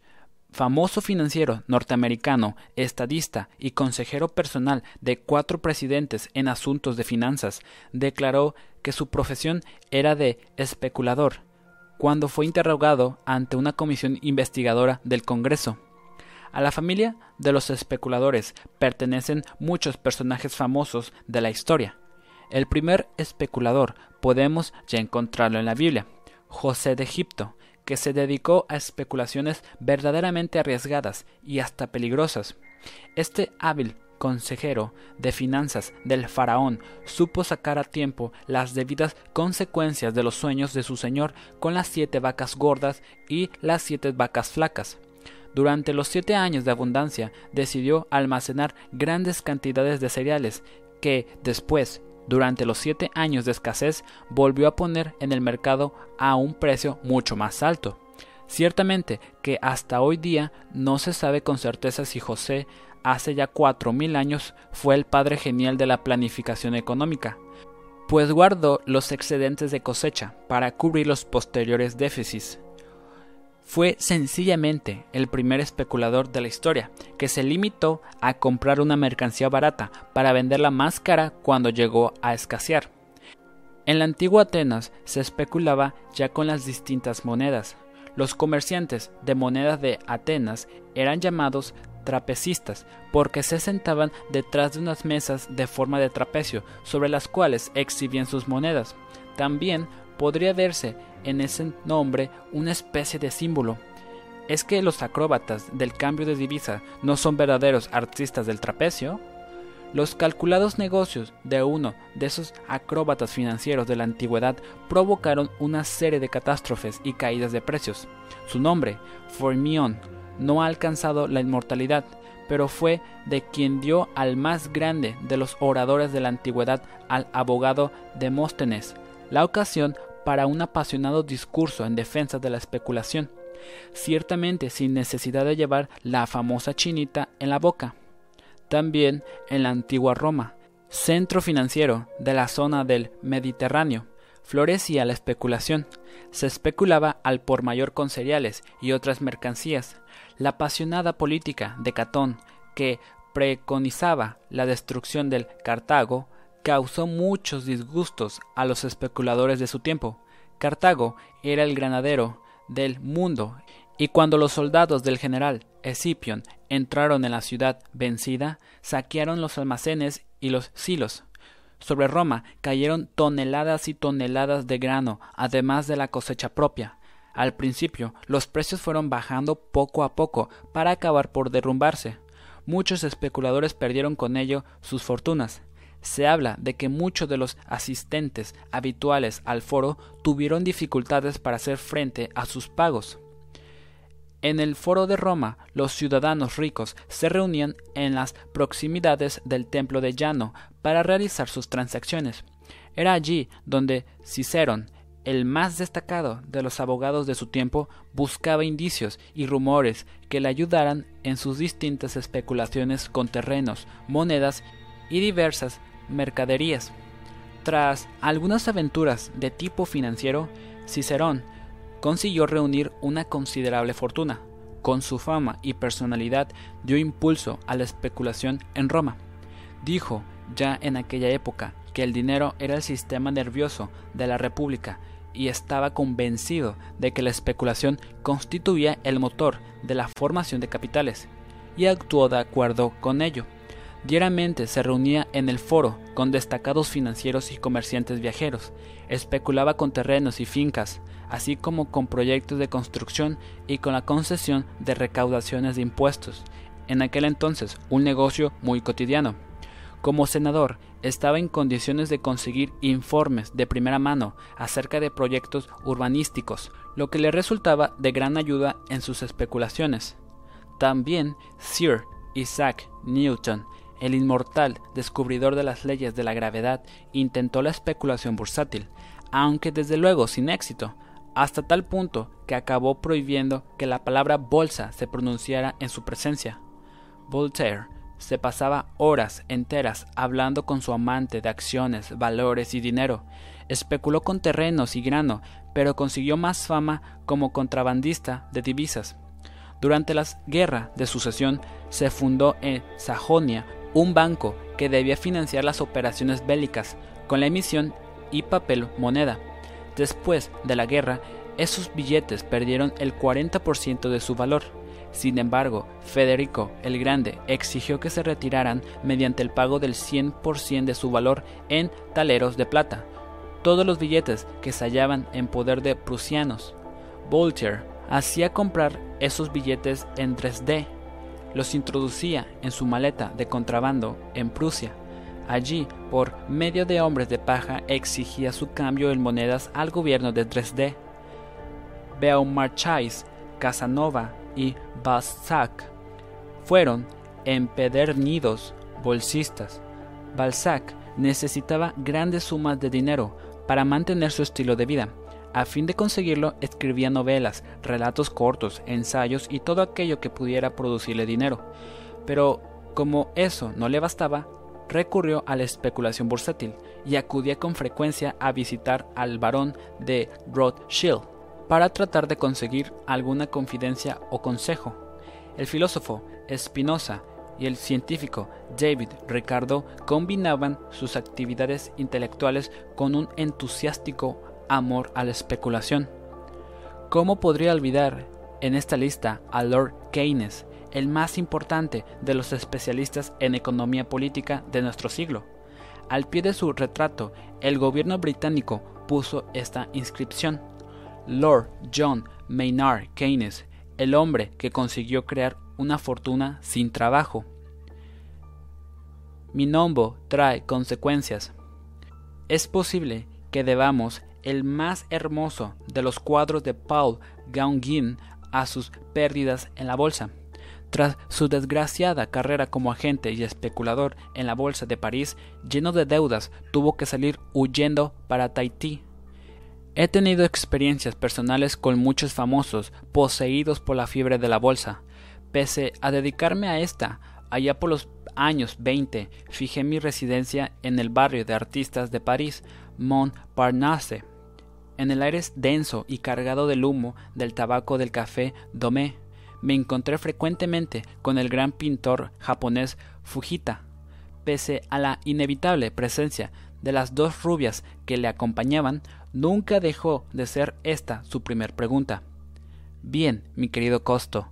famoso financiero norteamericano, estadista y consejero personal de cuatro presidentes en asuntos de finanzas, declaró que su profesión era de especulador cuando fue interrogado ante una comisión investigadora del Congreso. A la familia de los especuladores pertenecen muchos personajes famosos de la historia. El primer especulador podemos ya encontrarlo en la Biblia, José de Egipto, que se dedicó a especulaciones verdaderamente arriesgadas y hasta peligrosas. Este hábil consejero de finanzas del faraón supo sacar a tiempo las debidas consecuencias de los sueños de su señor con las siete vacas gordas y las siete vacas flacas. Durante los siete años de abundancia decidió almacenar grandes cantidades de cereales que después, durante los siete años de escasez, volvió a poner en el mercado a un precio mucho más alto. Ciertamente que hasta hoy día no se sabe con certeza si José hace ya cuatro mil años fue el padre genial de la planificación económica, pues guardó los excedentes de cosecha para cubrir los posteriores déficits. Fue sencillamente el primer especulador de la historia, que se limitó a comprar una mercancía barata para venderla más cara cuando llegó a escasear. En la antigua Atenas se especulaba ya con las distintas monedas. Los comerciantes de monedas de Atenas eran llamados trapecistas, porque se sentaban detrás de unas mesas de forma de trapecio, sobre las cuales exhibían sus monedas. También podría verse en ese nombre una especie de símbolo. ¿Es que los acróbatas del cambio de divisa no son verdaderos artistas del trapecio? Los calculados negocios de uno de esos acróbatas financieros de la antigüedad provocaron una serie de catástrofes y caídas de precios. Su nombre, Formión, no ha alcanzado la inmortalidad, pero fue de quien dio al más grande de los oradores de la antigüedad, al abogado Demóstenes, la ocasión para un apasionado discurso en defensa de la especulación, ciertamente sin necesidad de llevar la famosa chinita en la boca. También en la antigua Roma, centro financiero de la zona del Mediterráneo, florecía la especulación. Se especulaba al por mayor con cereales y otras mercancías. La apasionada política de Catón, que preconizaba la destrucción del Cartago, causó muchos disgustos a los especuladores de su tiempo. Cartago era el granadero del mundo, y cuando los soldados del general Escipión entraron en la ciudad vencida, saquearon los almacenes y los silos. Sobre Roma cayeron toneladas y toneladas de grano, además de la cosecha propia. Al principio, los precios fueron bajando poco a poco para acabar por derrumbarse. Muchos especuladores perdieron con ello sus fortunas. Se habla de que muchos de los asistentes habituales al foro tuvieron dificultades para hacer frente a sus pagos. En el foro de Roma, los ciudadanos ricos se reunían en las proximidades del templo de Llano para realizar sus transacciones. Era allí donde Cicerón, el más destacado de los abogados de su tiempo, buscaba indicios y rumores que le ayudaran en sus distintas especulaciones con terrenos, monedas y diversas mercaderías. Tras algunas aventuras de tipo financiero, Cicerón consiguió reunir una considerable fortuna. Con su fama y personalidad dio impulso a la especulación en Roma. Dijo ya en aquella época que el dinero era el sistema nervioso de la República y estaba convencido de que la especulación constituía el motor de la formación de capitales, y actuó de acuerdo con ello. Diariamente se reunía en el foro con destacados financieros y comerciantes viajeros, especulaba con terrenos y fincas, así como con proyectos de construcción y con la concesión de recaudaciones de impuestos, en aquel entonces un negocio muy cotidiano. Como senador, estaba en condiciones de conseguir informes de primera mano acerca de proyectos urbanísticos, lo que le resultaba de gran ayuda en sus especulaciones. También Sir Isaac Newton, el inmortal descubridor de las leyes de la gravedad, intentó la especulación bursátil, aunque desde luego sin éxito, hasta tal punto que acabó prohibiendo que la palabra bolsa se pronunciara en su presencia. Voltaire se pasaba horas enteras hablando con su amante de acciones, valores y dinero. Especuló con terrenos y grano, pero consiguió más fama como contrabandista de divisas. Durante la guerra de sucesión se fundó en Sajonia un banco que debía financiar las operaciones bélicas con la emisión y papel moneda. Después de la guerra, esos billetes perdieron el 40% de su valor. Sin embargo, Federico el Grande exigió que se retiraran mediante el pago del 100% de su valor en taleros de plata. todos los billetes que se hallaban en poder de prusianos. Voltaire hacía comprar esos billetes en 3D, los introducía en su maleta de contrabando en Prusia. Allí, por medio de hombres de paja, exigía su cambio en monedas al gobierno de 3D. Beaumarchais, Casanova y Balzac fueron empedernidos bolsistas. Balzac necesitaba grandes sumas de dinero para mantener su estilo de vida. A fin de conseguirlo, escribía novelas, relatos cortos, ensayos y todo aquello que pudiera producirle dinero. Pero como eso no le bastaba, recurrió a la especulación bursátil y acudía con frecuencia a visitar al barón de Rothschild para tratar de conseguir alguna confidencia o consejo. El filósofo Spinoza y el científico David Ricardo combinaban sus actividades intelectuales con un entusiástico amor a la especulación. ¿Cómo podría olvidar en esta lista a Lord Keynes, el más importante de los especialistas en economía política de nuestro siglo? Al pie de su retrato, el gobierno británico puso esta inscripción. Lord John Maynard Keynes, el hombre que consiguió crear una fortuna sin trabajo. Mi nombre trae consecuencias. Es posible que debamos el más hermoso de los cuadros de Paul Gauguin a sus pérdidas en la bolsa. Tras su desgraciada carrera como agente y especulador en la bolsa de París, lleno de deudas, tuvo que salir huyendo para Tahití. He tenido experiencias personales con muchos famosos poseídos por la fiebre de la bolsa. Pese a dedicarme a esta, allá por los años 20 fijé mi residencia en el barrio de artistas de París, Montparnasse. En el aire denso y cargado del humo del tabaco del café Domé, me encontré frecuentemente con el gran pintor japonés Fujita. Pese a la inevitable presencia de las dos rubias que le acompañaban, nunca dejó de ser esta su primer pregunta. Bien, mi querido Costo,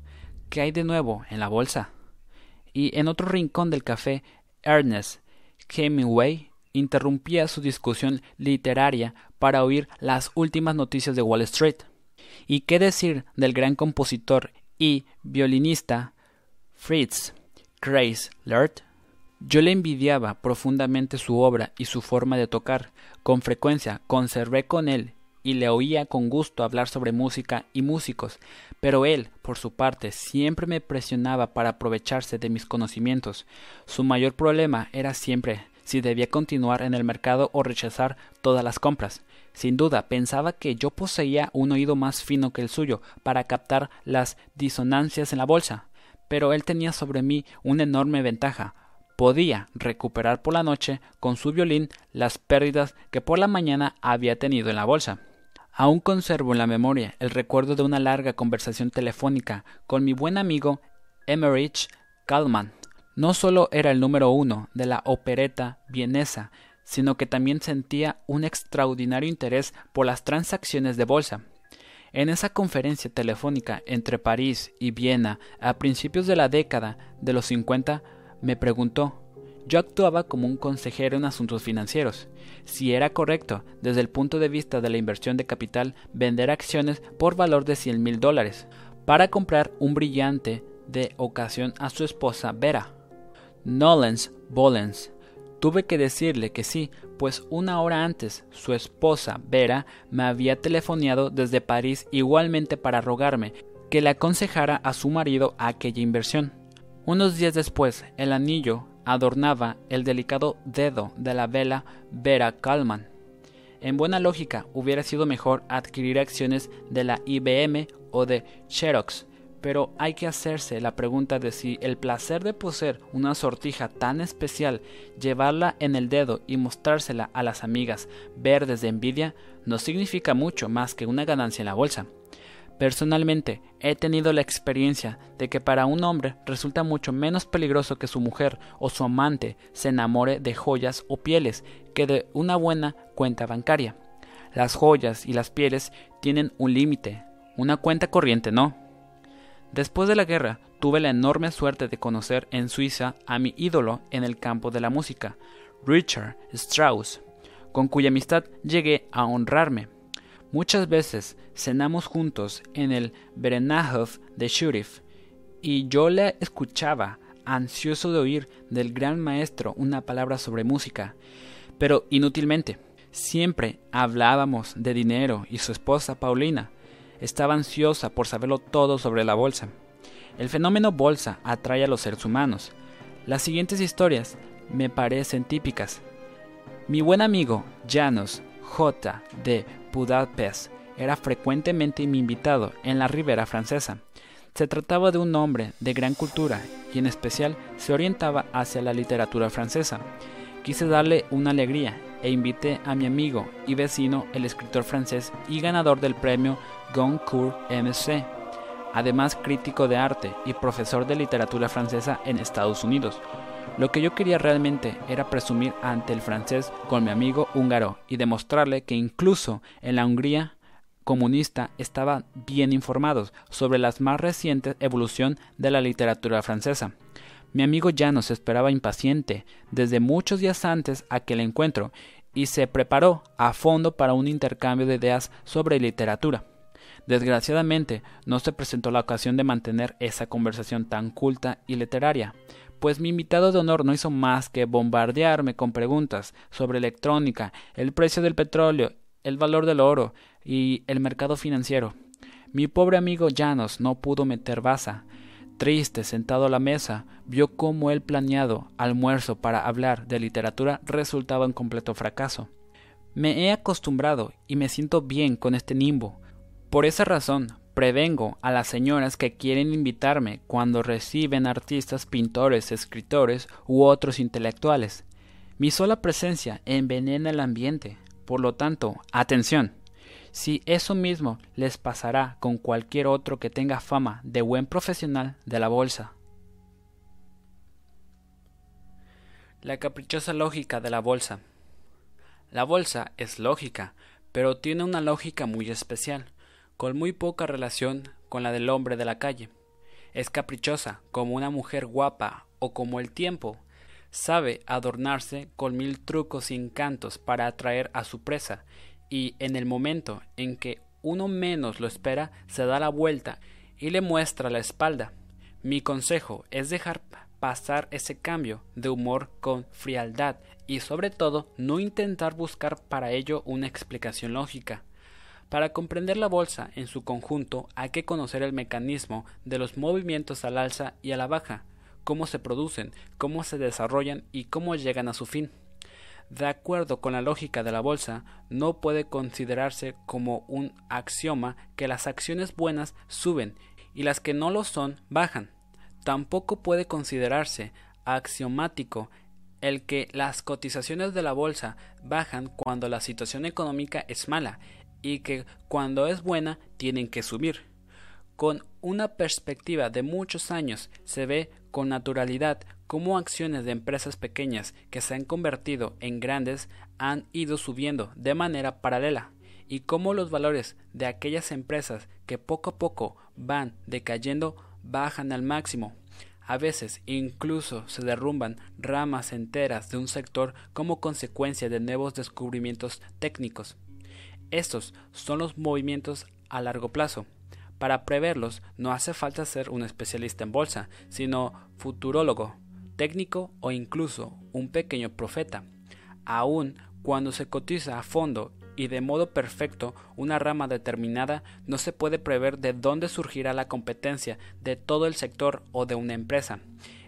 ¿Qué hay de nuevo en la bolsa? Y en otro rincón del café, Ernest Hemingway interrumpía su discusión literaria para oír las últimas noticias de Wall Street. ¿Y qué decir del gran compositor y violinista Fritz Kreisler? Yo le envidiaba profundamente su obra y su forma de tocar. Con frecuencia conservé con él y le oía con gusto hablar sobre música y músicos, pero él, por su parte, siempre me presionaba para aprovecharse de mis conocimientos. Su mayor problema era siempre si debía continuar en el mercado o rechazar todas las compras. Sin duda, pensaba que yo poseía un oído más fino que el suyo para captar las disonancias en la bolsa, pero él tenía sobre mí una enorme ventaja, podía recuperar por la noche con su violín las pérdidas que por la mañana había tenido en la bolsa. Aún conservo en la memoria el recuerdo de una larga conversación telefónica con mi buen amigo Emmerich Kalman. No solo era el número uno de la opereta vienesa, sino que también sentía un extraordinario interés por las transacciones de bolsa. En esa conferencia telefónica entre París y Viena a principios de la década de los 50, me preguntó yo actuaba como un consejero en asuntos financieros. Si era correcto, desde el punto de vista de la inversión de capital, vender acciones por valor de 100 mil dólares para comprar un brillante de ocasión a su esposa Vera. Nolens Bolens. Tuve que decirle que sí, pues una hora antes su esposa Vera me había telefoneado desde París igualmente para rogarme que le aconsejara a su marido aquella inversión. Unos días después, el anillo adornaba el delicado dedo de la vela Vera Kalman. En buena lógica, hubiera sido mejor adquirir acciones de la IBM o de Xerox, pero hay que hacerse la pregunta de si el placer de poseer una sortija tan especial, llevarla en el dedo y mostrársela a las amigas verdes de envidia, no significa mucho más que una ganancia en la bolsa. Personalmente, he tenido la experiencia de que para un hombre resulta mucho menos peligroso que su mujer o su amante se enamore de joyas o pieles que de una buena cuenta bancaria. Las joyas y las pieles tienen un límite, una cuenta corriente no. Después de la guerra, tuve la enorme suerte de conocer en Suiza a mi ídolo en el campo de la música, Richard Strauss. con cuya amistad llegué a honrarme. Muchas veces cenamos juntos en el Berenahov de Shurif, y yo le escuchaba, ansioso de oír del gran maestro una palabra sobre música, pero inútilmente. Siempre hablábamos de dinero y su esposa Paulina estaba ansiosa por saberlo todo sobre la bolsa. El fenómeno bolsa atrae a los seres humanos. Las siguientes historias me parecen típicas. Mi buen amigo Janos J. de Budapest era frecuentemente mi invitado en la Ribera francesa. Se trataba de un hombre de gran cultura y en especial se orientaba hacia la literatura francesa. Quise darle una alegría e invité a mi amigo y vecino, el escritor francés y ganador del premio Goncourt MC, además crítico de arte y profesor de literatura francesa en Estados Unidos. Lo que yo quería realmente era presumir ante el francés con mi amigo húngaro y demostrarle que incluso en la Hungría comunista estaban bien informados sobre la más reciente evolución de la literatura francesa. Mi amigo Llanos esperaba impaciente desde muchos días antes aquel encuentro y se preparó a fondo para un intercambio de ideas sobre literatura. Desgraciadamente, no se presentó la ocasión de mantener esa conversación tan culta y literaria, pues mi invitado de honor no hizo más que bombardearme con preguntas sobre electrónica, el precio del petróleo, el valor del oro y el mercado financiero. Mi pobre amigo Llanos no pudo meter baza. Triste, sentado a la mesa, vio cómo el planeado almuerzo para hablar de literatura resultaba un completo fracaso. Me he acostumbrado y me siento bien con este nimbo. Por esa razón, Prevengo a las señoras que quieren invitarme cuando reciben artistas, pintores, escritores u otros intelectuales. Mi sola presencia envenena el ambiente. Por lo tanto, atención. Si eso mismo les pasará con cualquier otro que tenga fama de buen profesional de la bolsa. La caprichosa lógica de la bolsa. La bolsa es lógica, pero tiene una lógica muy especial con muy poca relación con la del hombre de la calle. Es caprichosa, como una mujer guapa o como el tiempo. Sabe adornarse con mil trucos y encantos para atraer a su presa, y en el momento en que uno menos lo espera, se da la vuelta y le muestra la espalda. Mi consejo es dejar pasar ese cambio de humor con frialdad y sobre todo no intentar buscar para ello una explicación lógica. Para comprender la bolsa en su conjunto hay que conocer el mecanismo de los movimientos al alza y a la baja, cómo se producen, cómo se desarrollan y cómo llegan a su fin. De acuerdo con la lógica de la bolsa, no puede considerarse como un axioma que las acciones buenas suben y las que no lo son bajan. Tampoco puede considerarse axiomático el que las cotizaciones de la bolsa bajan cuando la situación económica es mala y que cuando es buena tienen que subir. Con una perspectiva de muchos años se ve con naturalidad cómo acciones de empresas pequeñas que se han convertido en grandes han ido subiendo de manera paralela y cómo los valores de aquellas empresas que poco a poco van decayendo bajan al máximo. A veces incluso se derrumban ramas enteras de un sector como consecuencia de nuevos descubrimientos técnicos. Estos son los movimientos a largo plazo. Para preverlos no hace falta ser un especialista en bolsa, sino futurólogo, técnico o incluso un pequeño profeta. Aun cuando se cotiza a fondo y de modo perfecto una rama determinada, no se puede prever de dónde surgirá la competencia de todo el sector o de una empresa.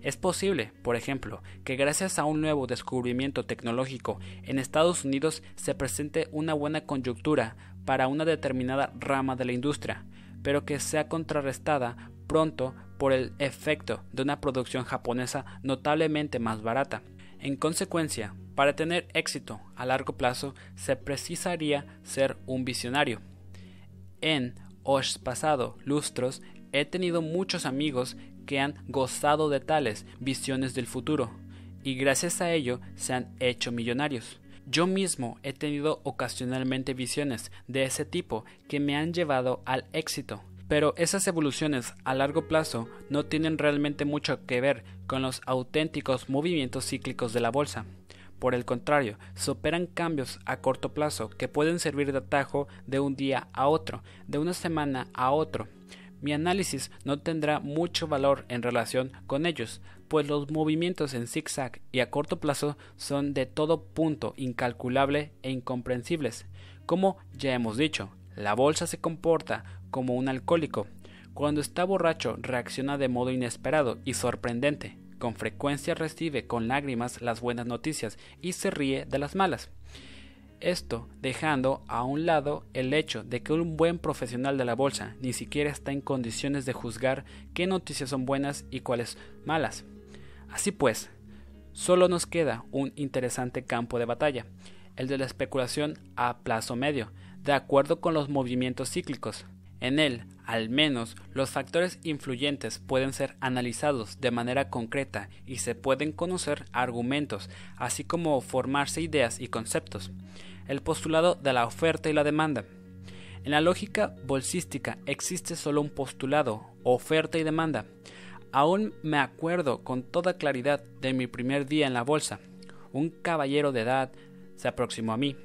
Es posible, por ejemplo, que gracias a un nuevo descubrimiento tecnológico en Estados Unidos se presente una buena coyuntura para una determinada rama de la industria, pero que sea contrarrestada pronto por el efecto de una producción japonesa notablemente más barata. En consecuencia, para tener éxito a largo plazo se precisaría ser un visionario. En os pasado lustros he tenido muchos amigos que han gozado de tales visiones del futuro y gracias a ello se han hecho millonarios. Yo mismo he tenido ocasionalmente visiones de ese tipo que me han llevado al éxito, pero esas evoluciones a largo plazo no tienen realmente mucho que ver con los auténticos movimientos cíclicos de la bolsa. Por el contrario, se operan cambios a corto plazo que pueden servir de atajo de un día a otro, de una semana a otro. Mi análisis no tendrá mucho valor en relación con ellos, pues los movimientos en zigzag y a corto plazo son de todo punto incalculable e incomprensibles. Como ya hemos dicho, la bolsa se comporta como un alcohólico. Cuando está borracho reacciona de modo inesperado y sorprendente. Con frecuencia recibe con lágrimas las buenas noticias y se ríe de las malas. Esto dejando a un lado el hecho de que un buen profesional de la bolsa ni siquiera está en condiciones de juzgar qué noticias son buenas y cuáles malas. Así pues, solo nos queda un interesante campo de batalla, el de la especulación a plazo medio, de acuerdo con los movimientos cíclicos. En él, al menos, los factores influyentes pueden ser analizados de manera concreta y se pueden conocer argumentos, así como formarse ideas y conceptos el postulado de la oferta y la demanda. En la lógica bolsística existe solo un postulado, oferta y demanda. Aún me acuerdo con toda claridad de mi primer día en la bolsa. Un caballero de edad se aproximó a mí.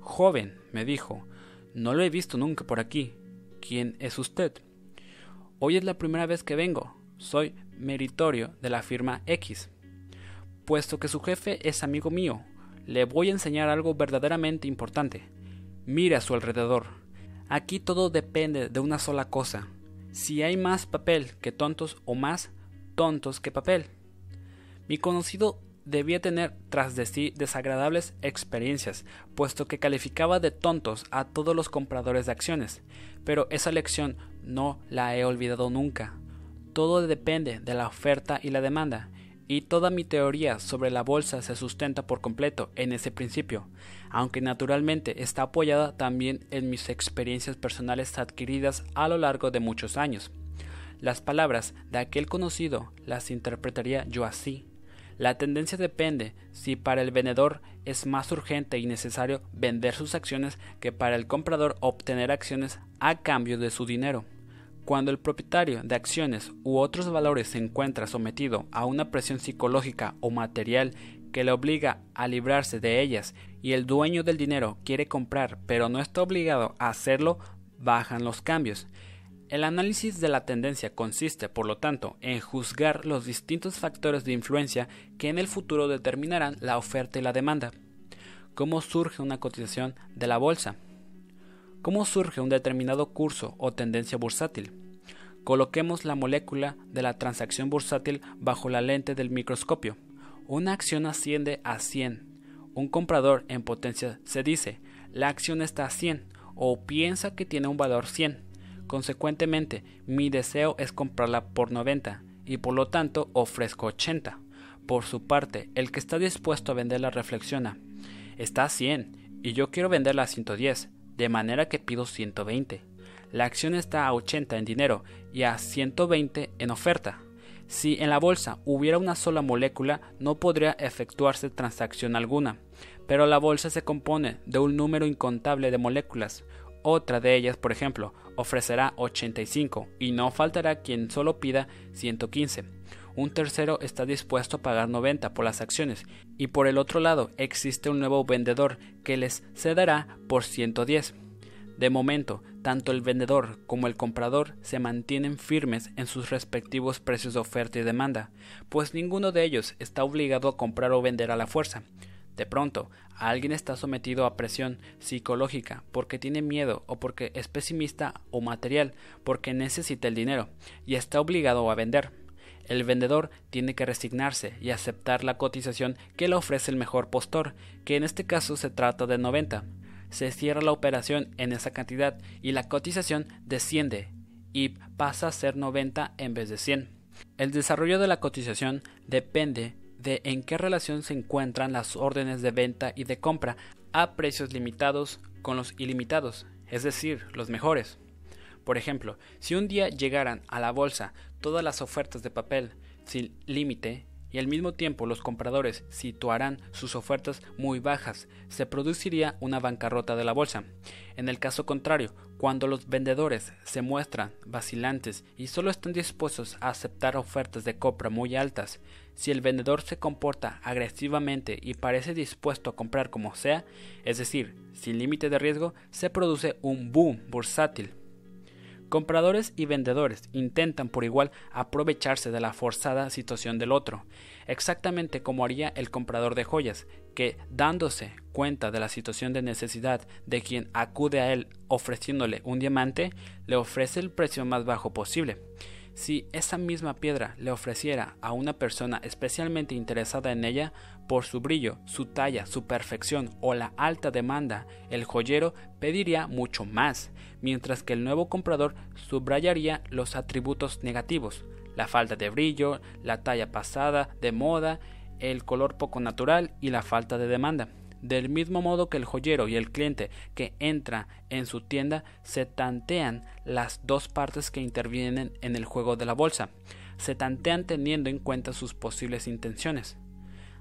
Joven, me dijo, no lo he visto nunca por aquí. ¿Quién es usted? Hoy es la primera vez que vengo. Soy meritorio de la firma X. Puesto que su jefe es amigo mío, le voy a enseñar algo verdaderamente importante. Mire a su alrededor. Aquí todo depende de una sola cosa. Si hay más papel que tontos o más tontos que papel. Mi conocido debía tener tras de sí desagradables experiencias, puesto que calificaba de tontos a todos los compradores de acciones, pero esa lección no la he olvidado nunca. Todo depende de la oferta y la demanda, y toda mi teoría sobre la bolsa se sustenta por completo en ese principio, aunque naturalmente está apoyada también en mis experiencias personales adquiridas a lo largo de muchos años. Las palabras de aquel conocido las interpretaría yo así. La tendencia depende si para el vendedor es más urgente y necesario vender sus acciones que para el comprador obtener acciones a cambio de su dinero. Cuando el propietario de acciones u otros valores se encuentra sometido a una presión psicológica o material que le obliga a librarse de ellas y el dueño del dinero quiere comprar pero no está obligado a hacerlo, bajan los cambios. El análisis de la tendencia consiste, por lo tanto, en juzgar los distintos factores de influencia que en el futuro determinarán la oferta y la demanda. ¿Cómo surge una cotización de la bolsa? ¿Cómo surge un determinado curso o tendencia bursátil? Coloquemos la molécula de la transacción bursátil bajo la lente del microscopio. Una acción asciende a 100. Un comprador en potencia se dice, la acción está a 100 o piensa que tiene un valor 100. Consecuentemente, mi deseo es comprarla por 90 y por lo tanto ofrezco 80. Por su parte, el que está dispuesto a venderla reflexiona, está a 100 y yo quiero venderla a 110 de manera que pido 120. La acción está a 80 en dinero y a 120 en oferta. Si en la bolsa hubiera una sola molécula, no podría efectuarse transacción alguna, pero la bolsa se compone de un número incontable de moléculas. Otra de ellas, por ejemplo, ofrecerá 85 y no faltará quien solo pida 115. Un tercero está dispuesto a pagar 90 por las acciones y por el otro lado existe un nuevo vendedor que les cederá por 110. De momento, tanto el vendedor como el comprador se mantienen firmes en sus respectivos precios de oferta y demanda, pues ninguno de ellos está obligado a comprar o vender a la fuerza. De pronto, alguien está sometido a presión psicológica porque tiene miedo o porque es pesimista o material porque necesita el dinero y está obligado a vender. El vendedor tiene que resignarse y aceptar la cotización que le ofrece el mejor postor, que en este caso se trata de 90. Se cierra la operación en esa cantidad y la cotización desciende y pasa a ser 90 en vez de 100. El desarrollo de la cotización depende de en qué relación se encuentran las órdenes de venta y de compra a precios limitados con los ilimitados, es decir, los mejores. Por ejemplo, si un día llegaran a la bolsa todas las ofertas de papel sin límite y al mismo tiempo los compradores situarán sus ofertas muy bajas, se produciría una bancarrota de la bolsa. En el caso contrario, cuando los vendedores se muestran vacilantes y solo están dispuestos a aceptar ofertas de compra muy altas, Si el vendedor se comporta agresivamente y parece dispuesto a comprar como sea, es decir, sin límite de riesgo, se produce un boom bursátil. Compradores y vendedores intentan por igual aprovecharse de la forzada situación del otro, exactamente como haría el comprador de joyas, que, dándose cuenta de la situación de necesidad de quien acude a él ofreciéndole un diamante, le ofrece el precio más bajo posible. Si esa misma piedra le ofreciera a una persona especialmente interesada en ella por su brillo, su talla, su perfección o la alta demanda, el joyero pediría mucho más, mientras que el nuevo comprador subrayaría los atributos negativos, la falta de brillo, la talla pasada, de moda, el color poco natural y la falta de demanda. Del mismo modo que el joyero y el cliente que entra en su tienda se tantean las dos partes que intervienen en el juego de la bolsa, se tantean teniendo en cuenta sus posibles intenciones.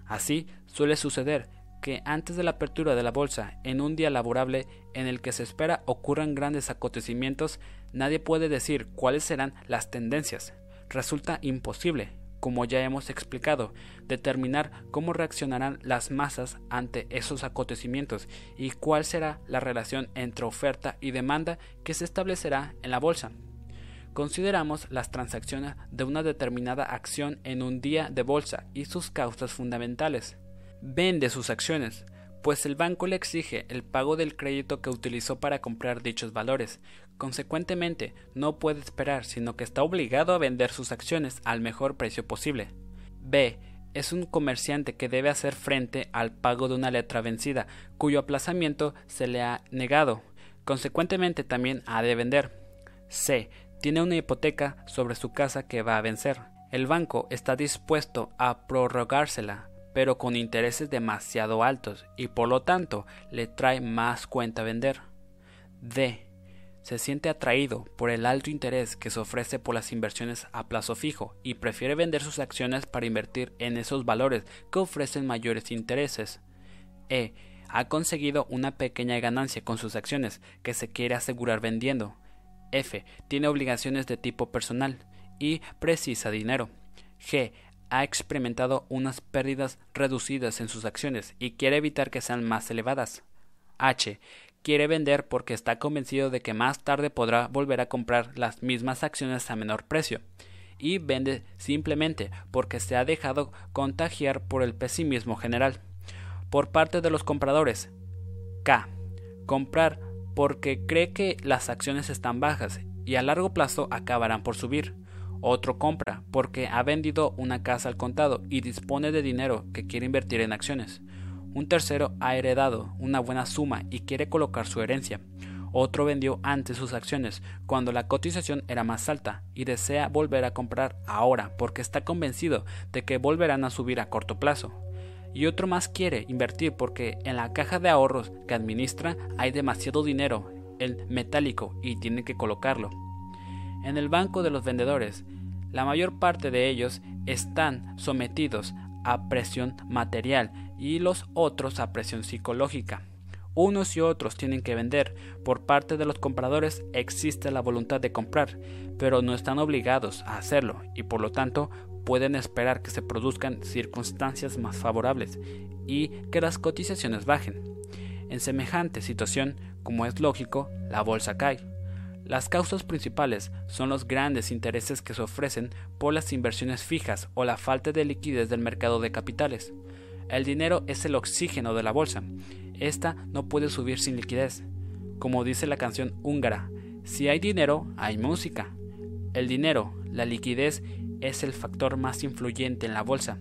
Así suele suceder que antes de la apertura de la bolsa, en un día laborable en el que se espera ocurran grandes acontecimientos, nadie puede decir cuáles serán las tendencias. Resulta imposible, como ya hemos explicado, determinar cómo reaccionarán las masas ante esos acontecimientos y cuál será la relación entre oferta y demanda que se establecerá en la bolsa. Consideramos las transacciones de una determinada acción en un día de bolsa y sus causas fundamentales. Vende sus acciones, pues el banco le exige el pago del crédito que utilizó para comprar dichos valores. Consecuentemente, no puede esperar, sino que está obligado a vender sus acciones al mejor precio posible. B. Es un comerciante que debe hacer frente al pago de una letra vencida, cuyo aplazamiento se le ha negado. Consecuentemente, también ha de vender. C. Tiene una hipoteca sobre su casa que va a vencer. El banco está dispuesto a prorrogársela pero con intereses demasiado altos y por lo tanto le trae más cuenta vender. D. Se siente atraído por el alto interés que se ofrece por las inversiones a plazo fijo y prefiere vender sus acciones para invertir en esos valores que ofrecen mayores intereses. E. Ha conseguido una pequeña ganancia con sus acciones que se quiere asegurar vendiendo. F. Tiene obligaciones de tipo personal y precisa dinero. G ha experimentado unas pérdidas reducidas en sus acciones y quiere evitar que sean más elevadas. H. Quiere vender porque está convencido de que más tarde podrá volver a comprar las mismas acciones a menor precio. Y vende simplemente porque se ha dejado contagiar por el pesimismo general. Por parte de los compradores. K. Comprar porque cree que las acciones están bajas y a largo plazo acabarán por subir. Otro compra porque ha vendido una casa al contado y dispone de dinero que quiere invertir en acciones. Un tercero ha heredado una buena suma y quiere colocar su herencia. Otro vendió antes sus acciones cuando la cotización era más alta y desea volver a comprar ahora porque está convencido de que volverán a subir a corto plazo. Y otro más quiere invertir porque en la caja de ahorros que administra hay demasiado dinero en metálico y tiene que colocarlo. En el banco de los vendedores, la mayor parte de ellos están sometidos a presión material y los otros a presión psicológica. Unos y otros tienen que vender. Por parte de los compradores existe la voluntad de comprar, pero no están obligados a hacerlo y por lo tanto pueden esperar que se produzcan circunstancias más favorables y que las cotizaciones bajen. En semejante situación, como es lógico, la bolsa cae. Las causas principales son los grandes intereses que se ofrecen por las inversiones fijas o la falta de liquidez del mercado de capitales. El dinero es el oxígeno de la bolsa. Esta no puede subir sin liquidez. Como dice la canción húngara, si hay dinero, hay música. El dinero, la liquidez, es el factor más influyente en la bolsa.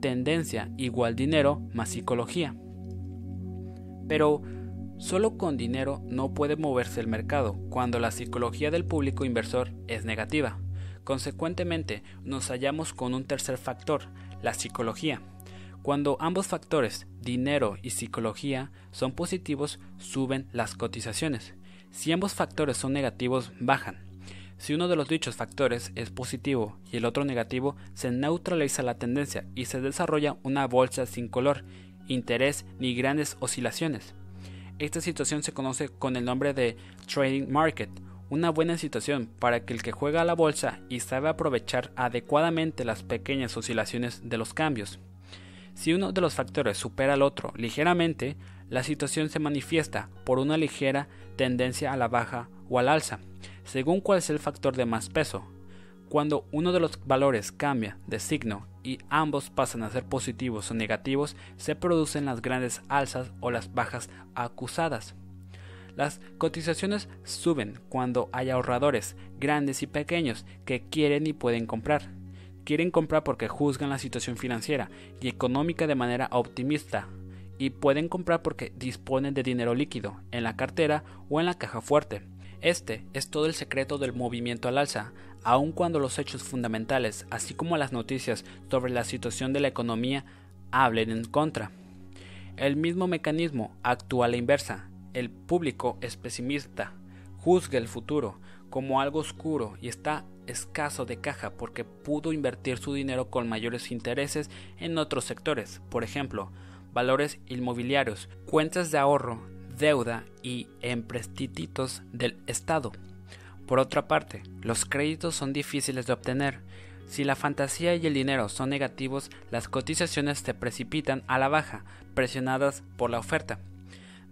Tendencia igual dinero más psicología. Pero, Solo con dinero no puede moverse el mercado cuando la psicología del público inversor es negativa. Consecuentemente, nos hallamos con un tercer factor, la psicología. Cuando ambos factores, dinero y psicología, son positivos, suben las cotizaciones. Si ambos factores son negativos, bajan. Si uno de los dichos factores es positivo y el otro negativo, se neutraliza la tendencia y se desarrolla una bolsa sin color, interés ni grandes oscilaciones. Esta situación se conoce con el nombre de trading market una buena situación para que el que juega a la bolsa y sabe aprovechar adecuadamente las pequeñas oscilaciones de los cambios. Si uno de los factores supera al otro ligeramente, la situación se manifiesta por una ligera tendencia a la baja o al alza, según cuál es el factor de más peso. Cuando uno de los valores cambia de signo y ambos pasan a ser positivos o negativos, se producen las grandes alzas o las bajas acusadas. Las cotizaciones suben cuando hay ahorradores, grandes y pequeños, que quieren y pueden comprar. Quieren comprar porque juzgan la situación financiera y económica de manera optimista, y pueden comprar porque disponen de dinero líquido en la cartera o en la caja fuerte. Este es todo el secreto del movimiento al alza, aun cuando los hechos fundamentales, así como las noticias sobre la situación de la economía, hablen en contra. El mismo mecanismo actúa a la inversa, el público es pesimista, juzga el futuro como algo oscuro y está escaso de caja porque pudo invertir su dinero con mayores intereses en otros sectores, por ejemplo, valores inmobiliarios, cuentas de ahorro, deuda y emprestititos del Estado. Por otra parte, los créditos son difíciles de obtener. Si la fantasía y el dinero son negativos, las cotizaciones se precipitan a la baja, presionadas por la oferta.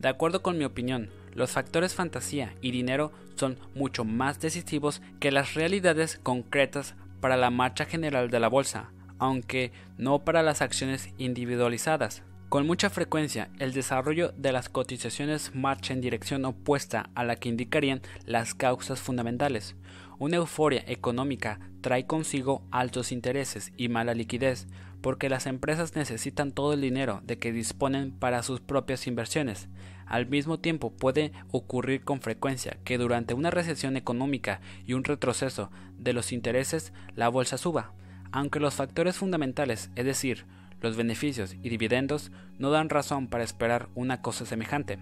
De acuerdo con mi opinión, los factores fantasía y dinero son mucho más decisivos que las realidades concretas para la marcha general de la bolsa, aunque no para las acciones individualizadas. Con mucha frecuencia, el desarrollo de las cotizaciones marcha en dirección opuesta a la que indicarían las causas fundamentales. Una euforia económica trae consigo altos intereses y mala liquidez, porque las empresas necesitan todo el dinero de que disponen para sus propias inversiones. Al mismo tiempo puede ocurrir con frecuencia que durante una recesión económica y un retroceso de los intereses la bolsa suba, aunque los factores fundamentales, es decir, los beneficios y dividendos, no dan razón para esperar una cosa semejante.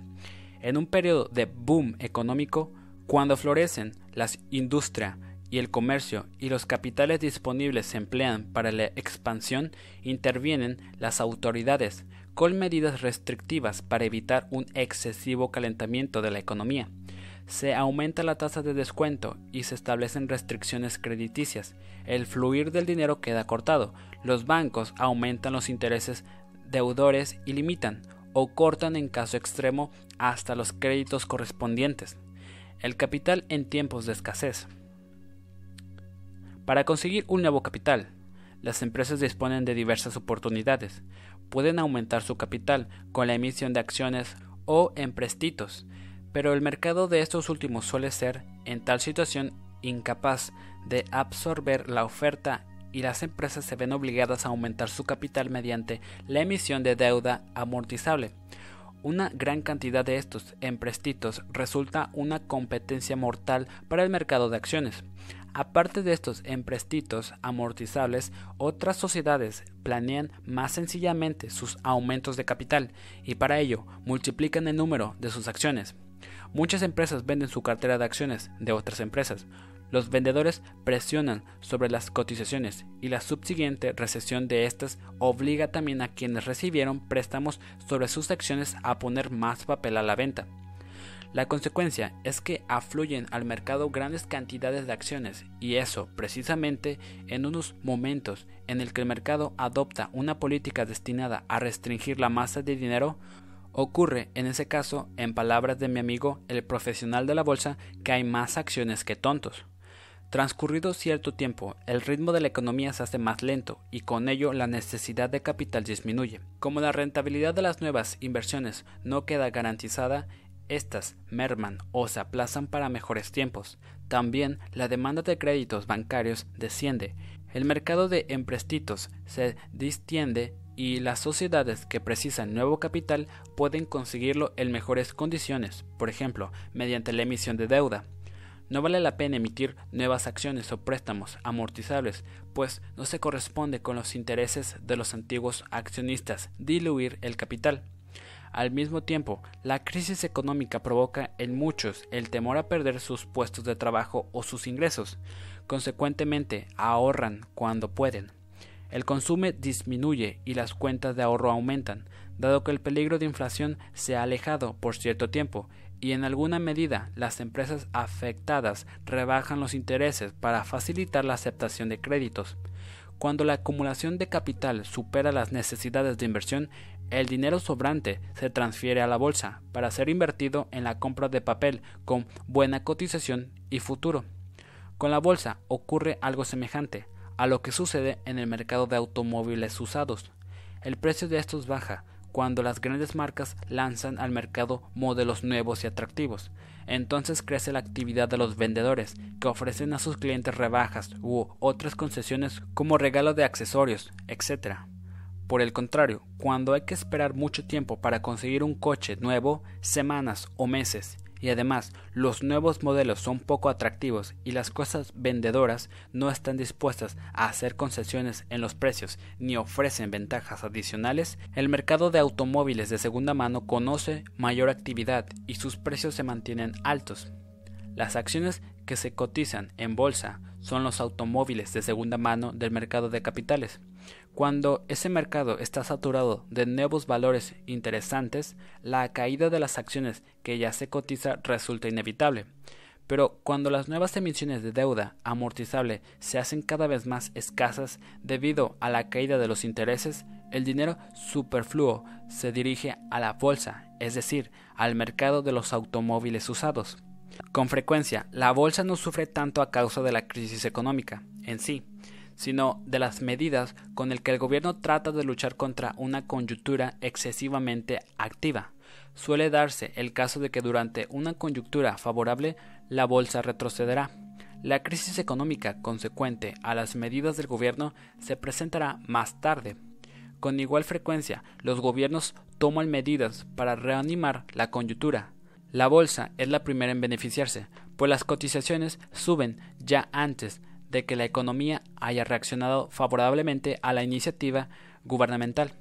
En un periodo de boom económico, cuando florecen las industria y el comercio y los capitales disponibles se emplean para la expansión, intervienen las autoridades con medidas restrictivas para evitar un excesivo calentamiento de la economía. Se aumenta la tasa de descuento y se establecen restricciones crediticias. El fluir del dinero queda cortado. Los bancos aumentan los intereses deudores y limitan o cortan en caso extremo hasta los créditos correspondientes. El capital en tiempos de escasez. Para conseguir un nuevo capital, las empresas disponen de diversas oportunidades. Pueden aumentar su capital con la emisión de acciones o emprestitos, pero el mercado de estos últimos suele ser, en tal situación, incapaz de absorber la oferta y las empresas se ven obligadas a aumentar su capital mediante la emisión de deuda amortizable. Una gran cantidad de estos emprestitos resulta una competencia mortal para el mercado de acciones. Aparte de estos emprestitos amortizables, otras sociedades planean más sencillamente sus aumentos de capital y para ello multiplican el número de sus acciones. Muchas empresas venden su cartera de acciones de otras empresas. Los vendedores presionan sobre las cotizaciones y la subsiguiente recesión de estas obliga también a quienes recibieron préstamos sobre sus acciones a poner más papel a la venta. La consecuencia es que afluyen al mercado grandes cantidades de acciones y eso precisamente en unos momentos en el que el mercado adopta una política destinada a restringir la masa de dinero, ocurre en ese caso, en palabras de mi amigo el profesional de la bolsa, que hay más acciones que tontos. Transcurrido cierto tiempo, el ritmo de la economía se hace más lento y con ello la necesidad de capital disminuye. Como la rentabilidad de las nuevas inversiones no queda garantizada, estas merman o se aplazan para mejores tiempos. También la demanda de créditos bancarios desciende, el mercado de emprestitos se distiende y las sociedades que precisan nuevo capital pueden conseguirlo en mejores condiciones, por ejemplo, mediante la emisión de deuda. No vale la pena emitir nuevas acciones o préstamos amortizables, pues no se corresponde con los intereses de los antiguos accionistas diluir el capital. Al mismo tiempo, la crisis económica provoca en muchos el temor a perder sus puestos de trabajo o sus ingresos. Consecuentemente, ahorran cuando pueden. El consumo disminuye y las cuentas de ahorro aumentan, dado que el peligro de inflación se ha alejado por cierto tiempo. y en alguna medida las empresas afectadas rebajan los intereses para facilitar la aceptación de créditos. Cuando la acumulación de capital supera las necesidades de inversión, el dinero sobrante se transfiere a la bolsa para ser invertido en la compra de papel con buena cotización y futuro. Con la bolsa ocurre algo semejante a lo que sucede en el mercado de automóviles usados. El precio de estos baja cuando las grandes marcas lanzan al mercado modelos nuevos y atractivos. Entonces crece la actividad de los vendedores, que ofrecen a sus clientes rebajas u otras concesiones como regalo de accesorios, etc. Por el contrario, cuando hay que esperar mucho tiempo para conseguir un coche nuevo, semanas o meses, y además los nuevos modelos son poco atractivos y las cosas vendedoras no están dispuestas a hacer concesiones en los precios ni ofrecen ventajas adicionales, el mercado de automóviles de segunda mano conoce mayor actividad y sus precios se mantienen altos. Las acciones que se cotizan en bolsa son los automóviles de segunda mano del mercado de capitales. Cuando ese mercado está saturado de nuevos valores interesantes, la caída de las acciones que ya se cotiza resulta inevitable. Pero cuando las nuevas emisiones de deuda amortizable se hacen cada vez más escasas debido a la caída de los intereses, el dinero superfluo se dirige a la bolsa, es decir, al mercado de los automóviles usados. Con frecuencia, la bolsa no sufre tanto a causa de la crisis económica en sí, sino de las medidas con el que el gobierno trata de luchar contra una coyuntura excesivamente activa. Suele darse el caso de que durante una coyuntura favorable la bolsa retrocederá. La crisis económica consecuente a las medidas del gobierno se presentará más tarde. Con igual frecuencia, los gobiernos toman medidas para reanimar la coyuntura. La bolsa es la primera en beneficiarse, pues las cotizaciones suben ya antes de que la economía haya reaccionado favorablemente a la iniciativa gubernamental.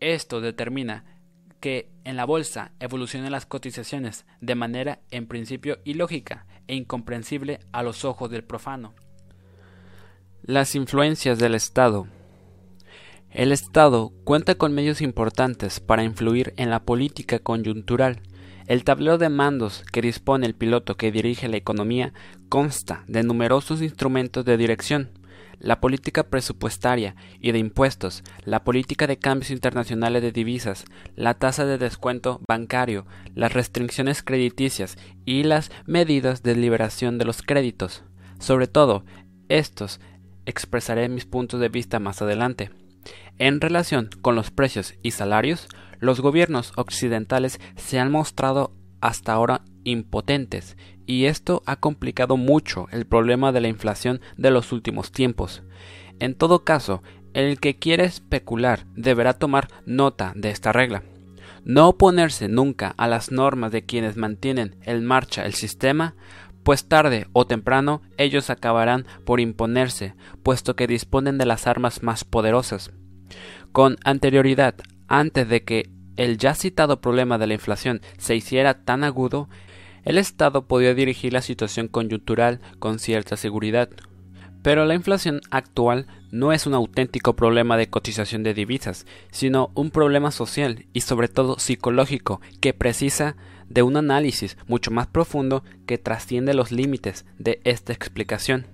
Esto determina que en la bolsa evolucionen las cotizaciones de manera en principio ilógica e incomprensible a los ojos del profano. Las influencias del Estado. El Estado cuenta con medios importantes para influir en la política coyuntural el tablero de mandos que dispone el piloto que dirige la economía consta de numerosos instrumentos de dirección, la política presupuestaria y de impuestos, la política de cambios internacionales de divisas, la tasa de descuento bancario, las restricciones crediticias y las medidas de liberación de los créditos. Sobre todo, estos expresaré mis puntos de vista más adelante. En relación con los precios y salarios, los gobiernos occidentales se han mostrado hasta ahora impotentes y esto ha complicado mucho el problema de la inflación de los últimos tiempos. En todo caso, el que quiere especular deberá tomar nota de esta regla. No oponerse nunca a las normas de quienes mantienen en marcha el sistema, pues tarde o temprano ellos acabarán por imponerse, puesto que disponen de las armas más poderosas. Con anterioridad, antes de que el ya citado problema de la inflación se hiciera tan agudo, el Estado podía dirigir la situación coyuntural con cierta seguridad. Pero la inflación actual no es un auténtico problema de cotización de divisas, sino un problema social y sobre todo psicológico que precisa de un análisis mucho más profundo que trasciende los límites de esta explicación.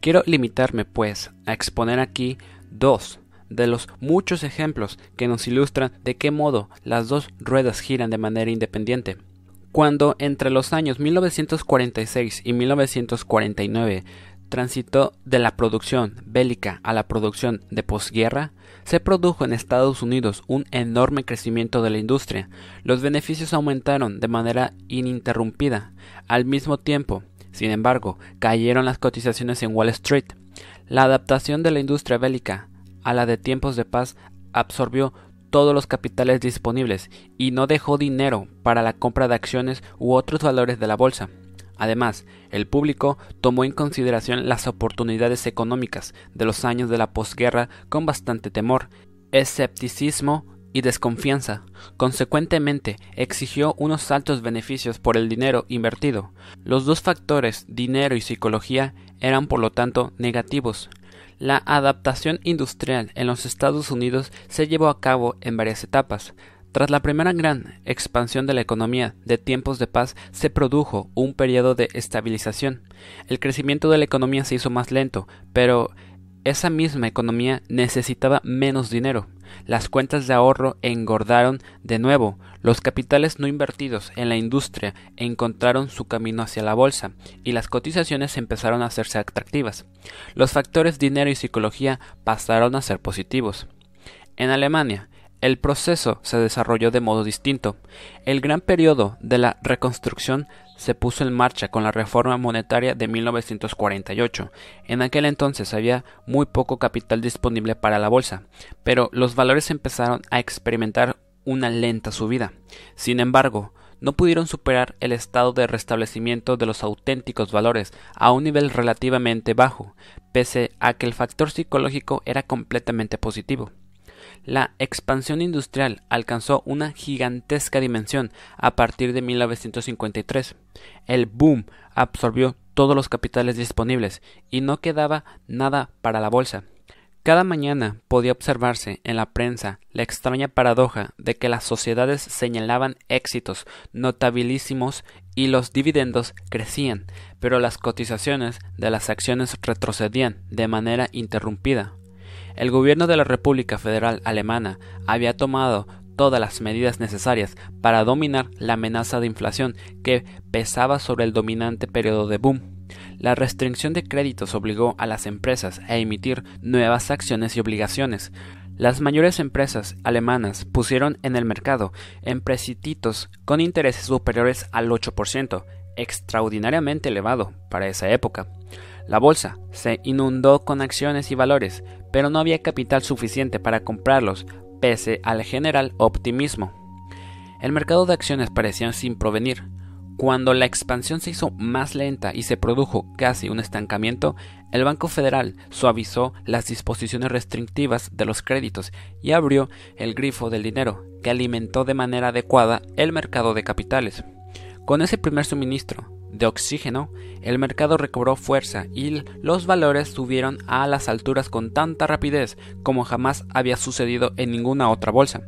Quiero limitarme, pues, a exponer aquí dos de los muchos ejemplos que nos ilustran de qué modo las dos ruedas giran de manera independiente. Cuando entre los años 1946 y 1949 transitó de la producción bélica a la producción de posguerra, se produjo en Estados Unidos un enorme crecimiento de la industria. Los beneficios aumentaron de manera ininterrumpida. Al mismo tiempo, sin embargo, cayeron las cotizaciones en Wall Street. La adaptación de la industria bélica a la de tiempos de paz absorbió todos los capitales disponibles y no dejó dinero para la compra de acciones u otros valores de la bolsa. Además, el público tomó en consideración las oportunidades económicas de los años de la posguerra con bastante temor, escepticismo y desconfianza. Consecuentemente, exigió unos altos beneficios por el dinero invertido. Los dos factores, dinero y psicología, eran por lo tanto negativos. La adaptación industrial en los Estados Unidos se llevó a cabo en varias etapas. Tras la primera gran expansión de la economía de tiempos de paz se produjo un periodo de estabilización. El crecimiento de la economía se hizo más lento, pero esa misma economía necesitaba menos dinero. Las cuentas de ahorro engordaron de nuevo. Los capitales no invertidos en la industria encontraron su camino hacia la bolsa y las cotizaciones empezaron a hacerse atractivas. Los factores dinero y psicología pasaron a ser positivos. En Alemania, el proceso se desarrolló de modo distinto. El gran periodo de la reconstrucción se puso en marcha con la reforma monetaria de 1948. En aquel entonces había muy poco capital disponible para la bolsa, pero los valores empezaron a experimentar una lenta subida. Sin embargo, no pudieron superar el estado de restablecimiento de los auténticos valores a un nivel relativamente bajo, pese a que el factor psicológico era completamente positivo. La expansión industrial alcanzó una gigantesca dimensión a partir de 1953. El boom absorbió todos los capitales disponibles y no quedaba nada para la bolsa. Cada mañana podía observarse en la prensa la extraña paradoja de que las sociedades señalaban éxitos notabilísimos y los dividendos crecían, pero las cotizaciones de las acciones retrocedían de manera interrumpida. El gobierno de la República Federal Alemana había tomado todas las medidas necesarias para dominar la amenaza de inflación que pesaba sobre el dominante periodo de boom. La restricción de créditos obligó a las empresas a emitir nuevas acciones y obligaciones. Las mayores empresas alemanas pusieron en el mercado empréstitos con intereses superiores al 8%, extraordinariamente elevado para esa época. La bolsa se inundó con acciones y valores, pero no había capital suficiente para comprarlos, pese al general optimismo. El mercado de acciones parecía sin provenir. Cuando la expansión se hizo más lenta y se produjo casi un estancamiento, el Banco Federal suavizó las disposiciones restrictivas de los créditos y abrió el grifo del dinero, que alimentó de manera adecuada el mercado de capitales. Con ese primer suministro, de oxígeno, el mercado recobró fuerza y los valores subieron a las alturas con tanta rapidez como jamás había sucedido en ninguna otra bolsa.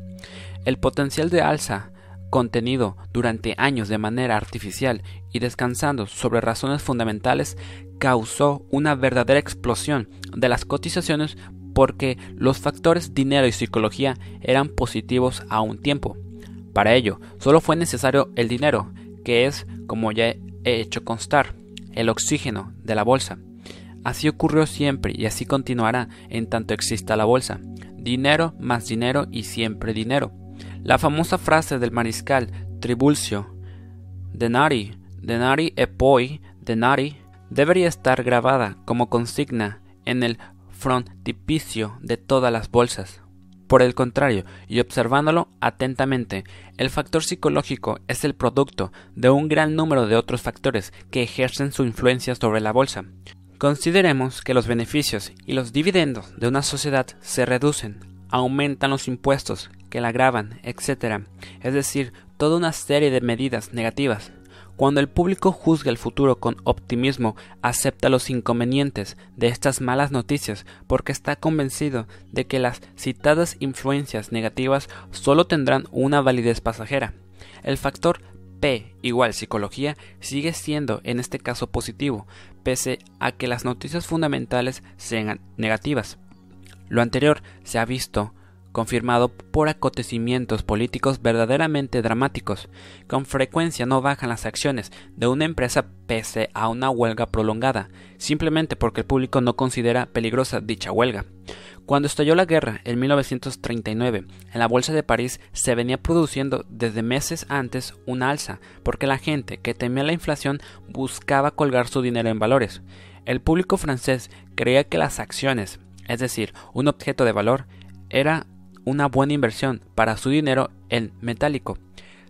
El potencial de alza contenido durante años de manera artificial y descansando sobre razones fundamentales causó una verdadera explosión de las cotizaciones porque los factores dinero y psicología eran positivos a un tiempo. Para ello, solo fue necesario el dinero, que es, como ya he hecho constar el oxígeno de la bolsa. Así ocurrió siempre y así continuará en tanto exista la bolsa. Dinero más dinero y siempre dinero. La famosa frase del mariscal Tribulcio, denari, denari e poi denari, debería estar grabada como consigna en el frontispicio de todas las bolsas. Por el contrario, y observándolo atentamente, el factor psicológico es el producto de un gran número de otros factores que ejercen su influencia sobre la bolsa. Consideremos que los beneficios y los dividendos de una sociedad se reducen, aumentan los impuestos que la graban, etc. Es decir, toda una serie de medidas negativas cuando el público juzga el futuro con optimismo, acepta los inconvenientes de estas malas noticias porque está convencido de que las citadas influencias negativas solo tendrán una validez pasajera. El factor P igual psicología sigue siendo en este caso positivo, pese a que las noticias fundamentales sean negativas. Lo anterior se ha visto confirmado por acontecimientos políticos verdaderamente dramáticos. Con frecuencia no bajan las acciones de una empresa pese a una huelga prolongada, simplemente porque el público no considera peligrosa dicha huelga. Cuando estalló la guerra en 1939, en la Bolsa de París se venía produciendo desde meses antes una alza, porque la gente que temía la inflación buscaba colgar su dinero en valores. El público francés creía que las acciones, es decir, un objeto de valor, era una buena inversión para su dinero en metálico.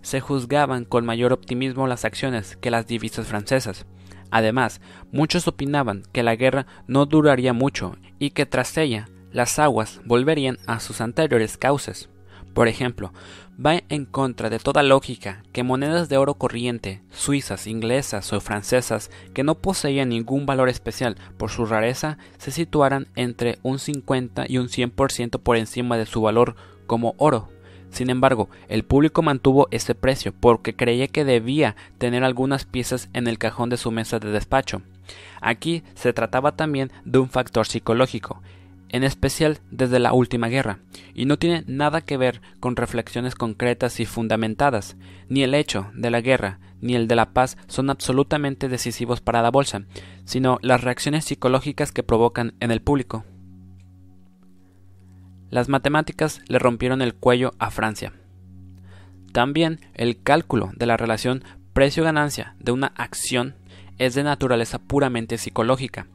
Se juzgaban con mayor optimismo las acciones que las divisas francesas. Además, muchos opinaban que la guerra no duraría mucho y que tras ella las aguas volverían a sus anteriores cauces. Por ejemplo, va en contra de toda lógica que monedas de oro corriente, suizas, inglesas o francesas, que no poseían ningún valor especial por su rareza, se situaran entre un 50 y un 100% por encima de su valor como oro. Sin embargo, el público mantuvo ese precio porque creía que debía tener algunas piezas en el cajón de su mesa de despacho. Aquí se trataba también de un factor psicológico, en especial desde la última guerra, y no tiene nada que ver con reflexiones concretas y fundamentadas. Ni el hecho de la guerra ni el de la paz son absolutamente decisivos para la bolsa, sino las reacciones psicológicas que provocan en el público. Las matemáticas le rompieron el cuello a Francia. También el cálculo de la relación precio-ganancia de una acción es de naturaleza puramente psicológica.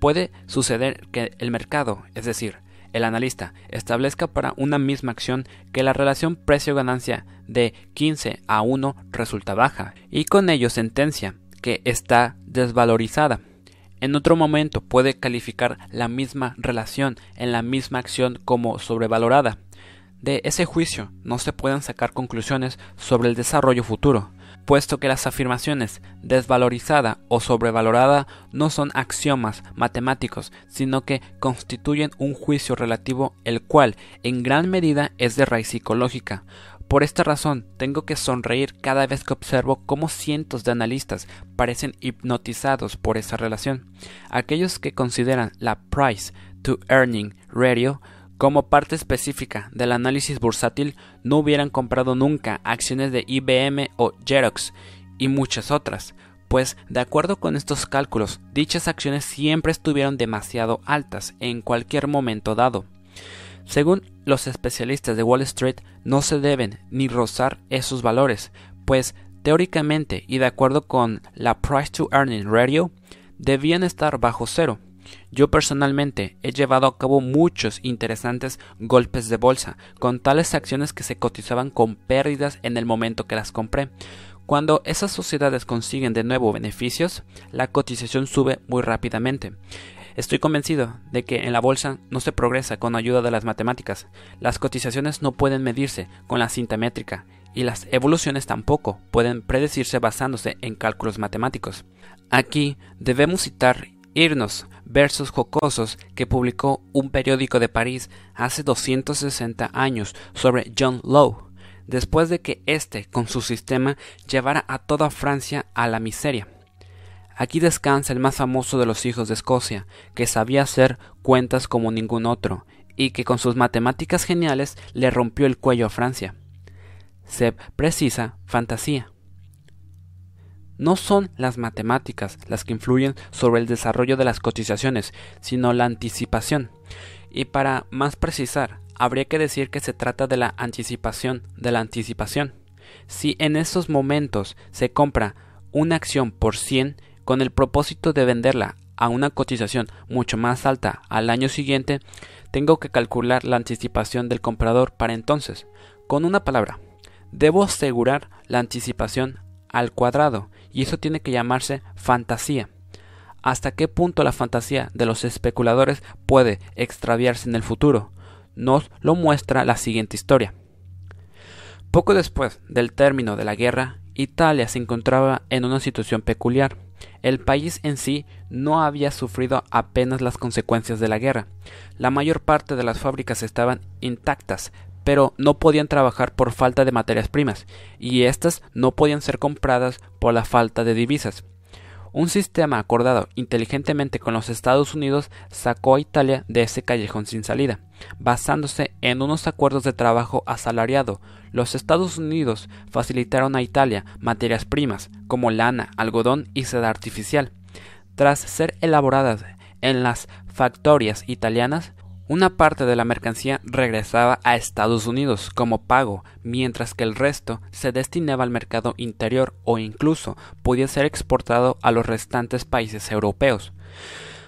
Puede suceder que el mercado, es decir, el analista, establezca para una misma acción que la relación precio-ganancia de 15 a 1 resulta baja y con ello sentencia que está desvalorizada. En otro momento puede calificar la misma relación en la misma acción como sobrevalorada. De ese juicio no se pueden sacar conclusiones sobre el desarrollo futuro, puesto que las afirmaciones desvalorizada o sobrevalorada no son axiomas matemáticos, sino que constituyen un juicio relativo el cual en gran medida es de raíz psicológica. Por esta razón, tengo que sonreír cada vez que observo cómo cientos de analistas parecen hipnotizados por esa relación. Aquellos que consideran la price to earning ratio como parte específica del análisis bursátil, no hubieran comprado nunca acciones de IBM o Xerox y muchas otras, pues de acuerdo con estos cálculos, dichas acciones siempre estuvieron demasiado altas en cualquier momento dado. Según los especialistas de Wall Street, no se deben ni rozar esos valores, pues teóricamente y de acuerdo con la Price to Earning Ratio, debían estar bajo cero. Yo personalmente he llevado a cabo muchos interesantes golpes de bolsa con tales acciones que se cotizaban con pérdidas en el momento que las compré. Cuando esas sociedades consiguen de nuevo beneficios, la cotización sube muy rápidamente. Estoy convencido de que en la bolsa no se progresa con ayuda de las matemáticas. Las cotizaciones no pueden medirse con la cinta métrica y las evoluciones tampoco pueden predecirse basándose en cálculos matemáticos. Aquí debemos citar Irnos versos jocosos que publicó un periódico de París hace 260 años sobre John Lowe, después de que éste, con su sistema, llevara a toda Francia a la miseria. Aquí descansa el más famoso de los hijos de Escocia, que sabía hacer cuentas como ningún otro, y que con sus matemáticas geniales le rompió el cuello a Francia. Se precisa fantasía. No son las matemáticas las que influyen sobre el desarrollo de las cotizaciones, sino la anticipación. Y para más precisar, habría que decir que se trata de la anticipación de la anticipación. Si en esos momentos se compra una acción por 100 con el propósito de venderla a una cotización mucho más alta al año siguiente, tengo que calcular la anticipación del comprador para entonces. Con una palabra, debo asegurar la anticipación al cuadrado y eso tiene que llamarse fantasía. ¿Hasta qué punto la fantasía de los especuladores puede extraviarse en el futuro? Nos lo muestra la siguiente historia. Poco después del término de la guerra, Italia se encontraba en una situación peculiar. El país en sí no había sufrido apenas las consecuencias de la guerra. La mayor parte de las fábricas estaban intactas, pero no podían trabajar por falta de materias primas, y éstas no podían ser compradas por la falta de divisas. Un sistema acordado inteligentemente con los Estados Unidos sacó a Italia de ese callejón sin salida, basándose en unos acuerdos de trabajo asalariado. Los Estados Unidos facilitaron a Italia materias primas como lana, algodón y seda artificial. Tras ser elaboradas en las factorias italianas, una parte de la mercancía regresaba a Estados Unidos como pago, mientras que el resto se destinaba al mercado interior o incluso podía ser exportado a los restantes países europeos.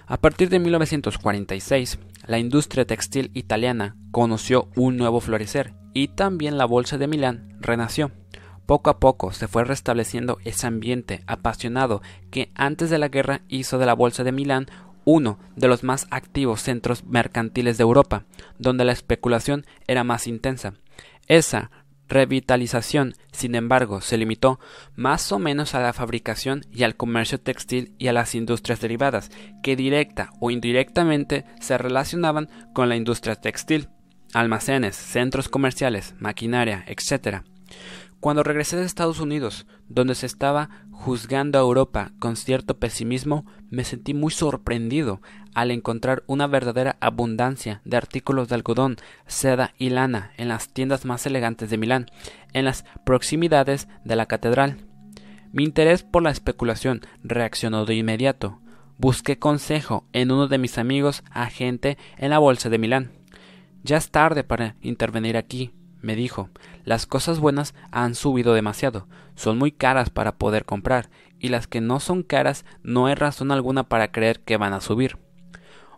A partir de 1946, la industria textil italiana conoció un nuevo florecer y también la Bolsa de Milán renació. Poco a poco se fue restableciendo ese ambiente apasionado que antes de la guerra hizo de la Bolsa de Milán uno de los más activos centros mercantiles de Europa, donde la especulación era más intensa. Esa revitalización, sin embargo, se limitó más o menos a la fabricación y al comercio textil y a las industrias derivadas, que directa o indirectamente se relacionaban con la industria textil. almacenes, centros comerciales, maquinaria, etc. Cuando regresé de Estados Unidos, donde se estaba juzgando a Europa con cierto pesimismo, me sentí muy sorprendido al encontrar una verdadera abundancia de artículos de algodón, seda y lana en las tiendas más elegantes de Milán, en las proximidades de la catedral. Mi interés por la especulación reaccionó de inmediato. Busqué consejo en uno de mis amigos agente en la bolsa de Milán. Ya es tarde para intervenir aquí, me dijo, las cosas buenas han subido demasiado, son muy caras para poder comprar, y las que no son caras no hay razón alguna para creer que van a subir.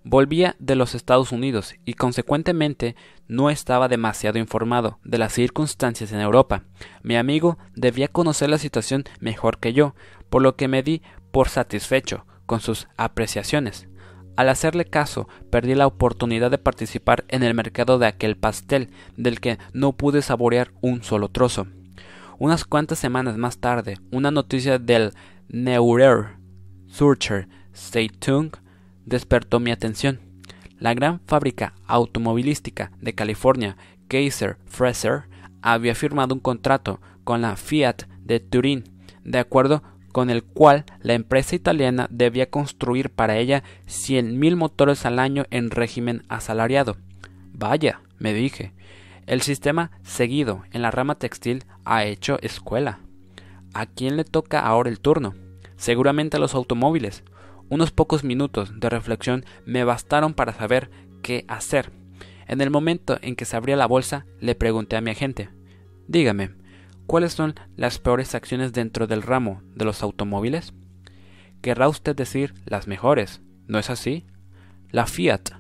Volvía de los Estados Unidos y consecuentemente no estaba demasiado informado de las circunstancias en Europa. Mi amigo debía conocer la situación mejor que yo, por lo que me di por satisfecho con sus apreciaciones. Al hacerle caso, perdí la oportunidad de participar en el mercado de aquel pastel, del que no pude saborear un solo trozo. Unas cuantas semanas más tarde, una noticia del Neuer Zürcher Zeitung despertó mi atención. La gran fábrica automovilística de California, Kaiser Fraser, había firmado un contrato con la Fiat de Turín, de acuerdo con el cual la empresa italiana debía construir para ella cien mil motores al año en régimen asalariado. Vaya, me dije, el sistema seguido en la rama textil ha hecho escuela. ¿A quién le toca ahora el turno? Seguramente a los automóviles. Unos pocos minutos de reflexión me bastaron para saber qué hacer. En el momento en que se abría la bolsa, le pregunté a mi agente Dígame, ¿Cuáles son las peores acciones dentro del ramo de los automóviles? Querrá usted decir las mejores, ¿no es así? La Fiat.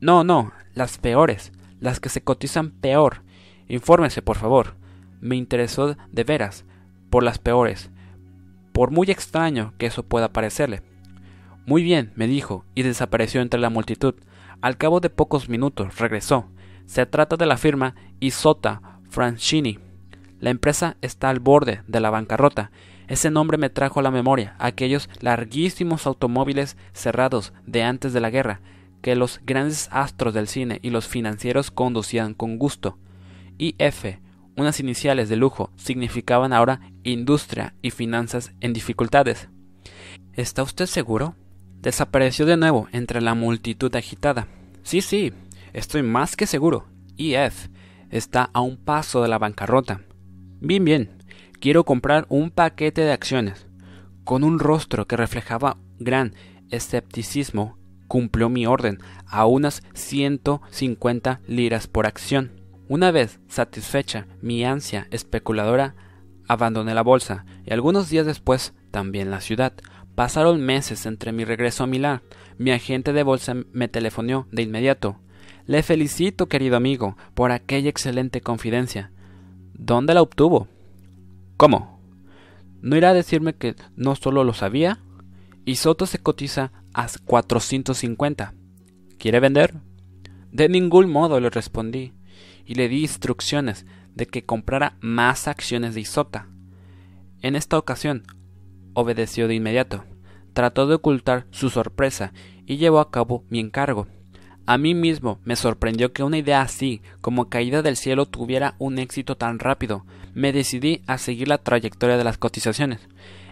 No, no, las peores, las que se cotizan peor. Infórmese, por favor. Me interesó de veras por las peores, por muy extraño que eso pueda parecerle. Muy bien, me dijo, y desapareció entre la multitud. Al cabo de pocos minutos regresó. Se trata de la firma Isota Franchini. La empresa está al borde de la bancarrota. Ese nombre me trajo a la memoria aquellos larguísimos automóviles cerrados de antes de la guerra, que los grandes astros del cine y los financieros conducían con gusto. IF, unas iniciales de lujo, significaban ahora industria y finanzas en dificultades. ¿Está usted seguro? Desapareció de nuevo entre la multitud agitada. Sí, sí, estoy más que seguro. IF está a un paso de la bancarrota. Bien, bien, quiero comprar un paquete de acciones. Con un rostro que reflejaba gran escepticismo, cumplió mi orden a unas 150 liras por acción. Una vez satisfecha mi ansia especuladora, abandoné la bolsa y algunos días después también la ciudad. Pasaron meses entre mi regreso a Milán. Mi agente de bolsa me telefonó de inmediato. Le felicito, querido amigo, por aquella excelente confidencia. ¿Dónde la obtuvo? ¿Cómo? ¿No irá a decirme que no solo lo sabía? Y se cotiza a 450. ¿Quiere vender? De ningún modo le respondí, y le di instrucciones de que comprara más acciones de Isota. En esta ocasión, obedeció de inmediato. Trató de ocultar su sorpresa y llevó a cabo mi encargo. A mí mismo me sorprendió que una idea así, como caída del cielo, tuviera un éxito tan rápido. Me decidí a seguir la trayectoria de las cotizaciones.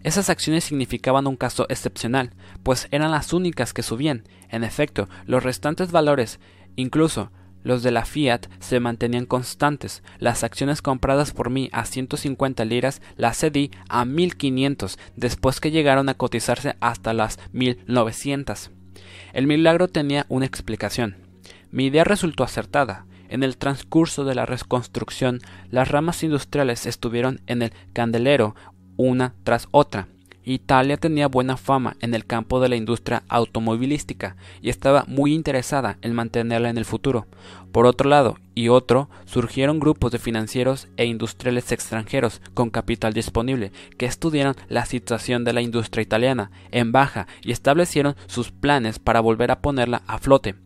Esas acciones significaban un caso excepcional, pues eran las únicas que subían. En efecto, los restantes valores, incluso los de la Fiat, se mantenían constantes. Las acciones compradas por mí a 150 liras las cedí a 1500, después que llegaron a cotizarse hasta las 1900. El milagro tenía una explicación. Mi idea resultó acertada. En el transcurso de la reconstrucción, las ramas industriales estuvieron en el candelero una tras otra. Italia tenía buena fama en el campo de la industria automovilística y estaba muy interesada en mantenerla en el futuro. Por otro lado y otro, surgieron grupos de financieros e industriales extranjeros con capital disponible que estudiaron la situación de la industria italiana en baja y establecieron sus planes para volver a ponerla a flote.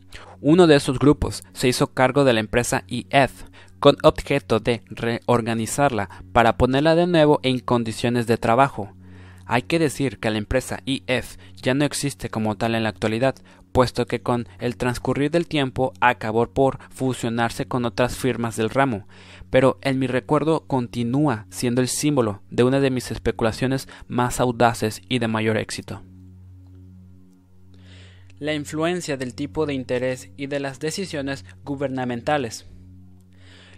Uno de esos grupos se hizo cargo de la empresa IF con objeto de reorganizarla para ponerla de nuevo en condiciones de trabajo. Hay que decir que la empresa IF ya no existe como tal en la actualidad, puesto que con el transcurrir del tiempo acabó por fusionarse con otras firmas del ramo, pero en mi recuerdo continúa siendo el símbolo de una de mis especulaciones más audaces y de mayor éxito. La influencia del tipo de interés y de las decisiones gubernamentales.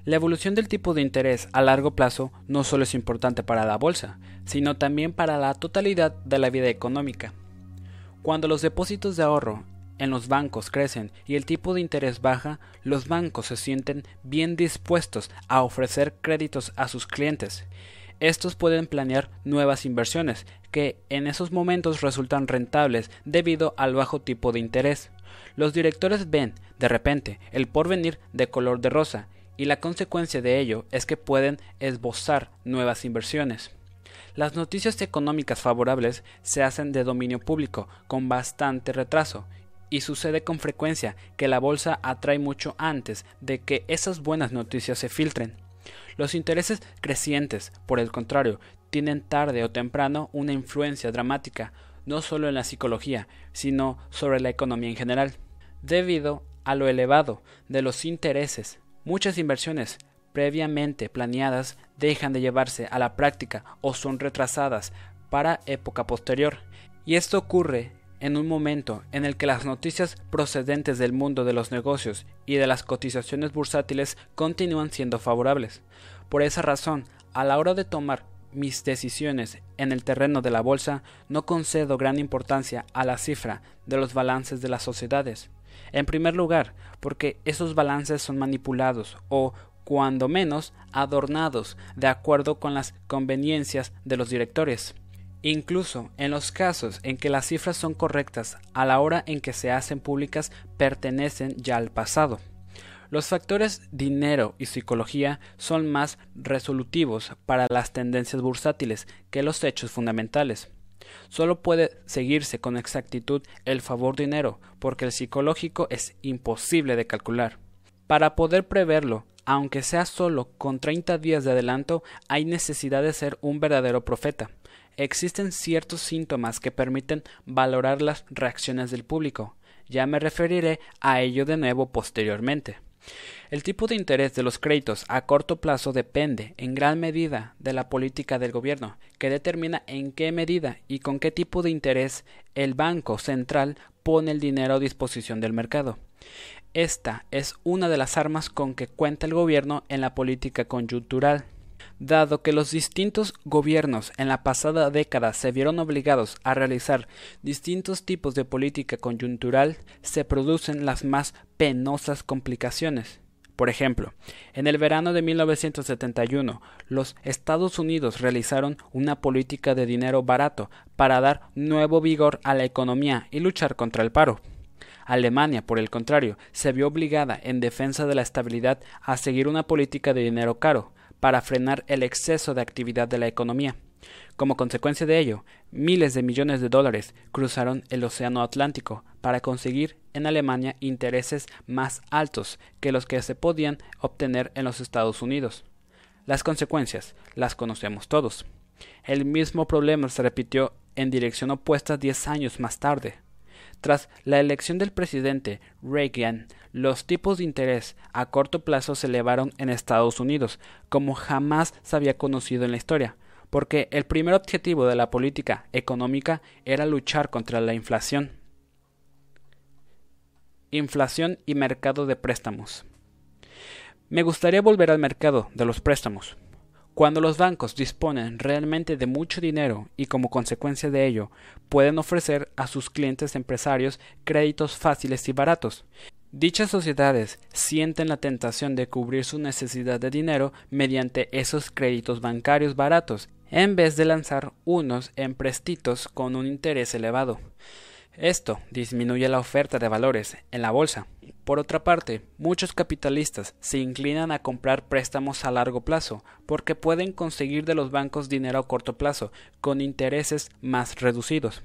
La evolución del tipo de interés a largo plazo no solo es importante para la bolsa, sino también para la totalidad de la vida económica. Cuando los depósitos de ahorro en los bancos crecen y el tipo de interés baja, los bancos se sienten bien dispuestos a ofrecer créditos a sus clientes. Estos pueden planear nuevas inversiones que en esos momentos resultan rentables debido al bajo tipo de interés. Los directores ven, de repente, el porvenir de color de rosa y la consecuencia de ello es que pueden esbozar nuevas inversiones. Las noticias económicas favorables se hacen de dominio público con bastante retraso y sucede con frecuencia que la bolsa atrae mucho antes de que esas buenas noticias se filtren. Los intereses crecientes, por el contrario, tienen tarde o temprano una influencia dramática, no solo en la psicología, sino sobre la economía en general, debido a lo elevado de los intereses Muchas inversiones previamente planeadas dejan de llevarse a la práctica o son retrasadas para época posterior. Y esto ocurre en un momento en el que las noticias procedentes del mundo de los negocios y de las cotizaciones bursátiles continúan siendo favorables. Por esa razón, a la hora de tomar mis decisiones en el terreno de la bolsa, no concedo gran importancia a la cifra de los balances de las sociedades. En primer lugar, porque esos balances son manipulados o, cuando menos, adornados de acuerdo con las conveniencias de los directores. Incluso en los casos en que las cifras son correctas a la hora en que se hacen públicas pertenecen ya al pasado. Los factores dinero y psicología son más resolutivos para las tendencias bursátiles que los hechos fundamentales. Solo puede seguirse con exactitud el favor dinero, porque el psicológico es imposible de calcular. Para poder preverlo, aunque sea solo con 30 días de adelanto, hay necesidad de ser un verdadero profeta. Existen ciertos síntomas que permiten valorar las reacciones del público. Ya me referiré a ello de nuevo posteriormente. El tipo de interés de los créditos a corto plazo depende en gran medida de la política del gobierno, que determina en qué medida y con qué tipo de interés el Banco Central pone el dinero a disposición del mercado. Esta es una de las armas con que cuenta el gobierno en la política coyuntural. Dado que los distintos gobiernos en la pasada década se vieron obligados a realizar distintos tipos de política coyuntural, se producen las más penosas complicaciones. Por ejemplo, en el verano de 1971, los Estados Unidos realizaron una política de dinero barato para dar nuevo vigor a la economía y luchar contra el paro. Alemania, por el contrario, se vio obligada, en defensa de la estabilidad, a seguir una política de dinero caro, para frenar el exceso de actividad de la economía. Como consecuencia de ello, miles de millones de dólares cruzaron el Océano Atlántico para conseguir en Alemania intereses más altos que los que se podían obtener en los Estados Unidos. Las consecuencias las conocemos todos. El mismo problema se repitió en dirección opuesta diez años más tarde. Tras la elección del presidente Reagan, los tipos de interés a corto plazo se elevaron en Estados Unidos como jamás se había conocido en la historia, porque el primer objetivo de la política económica era luchar contra la inflación. Inflación y mercado de préstamos. Me gustaría volver al mercado de los préstamos. Cuando los bancos disponen realmente de mucho dinero y como consecuencia de ello pueden ofrecer a sus clientes empresarios créditos fáciles y baratos, Dichas sociedades sienten la tentación de cubrir su necesidad de dinero mediante esos créditos bancarios baratos, en vez de lanzar unos emprestitos con un interés elevado. Esto disminuye la oferta de valores en la bolsa. Por otra parte, muchos capitalistas se inclinan a comprar préstamos a largo plazo porque pueden conseguir de los bancos dinero a corto plazo con intereses más reducidos.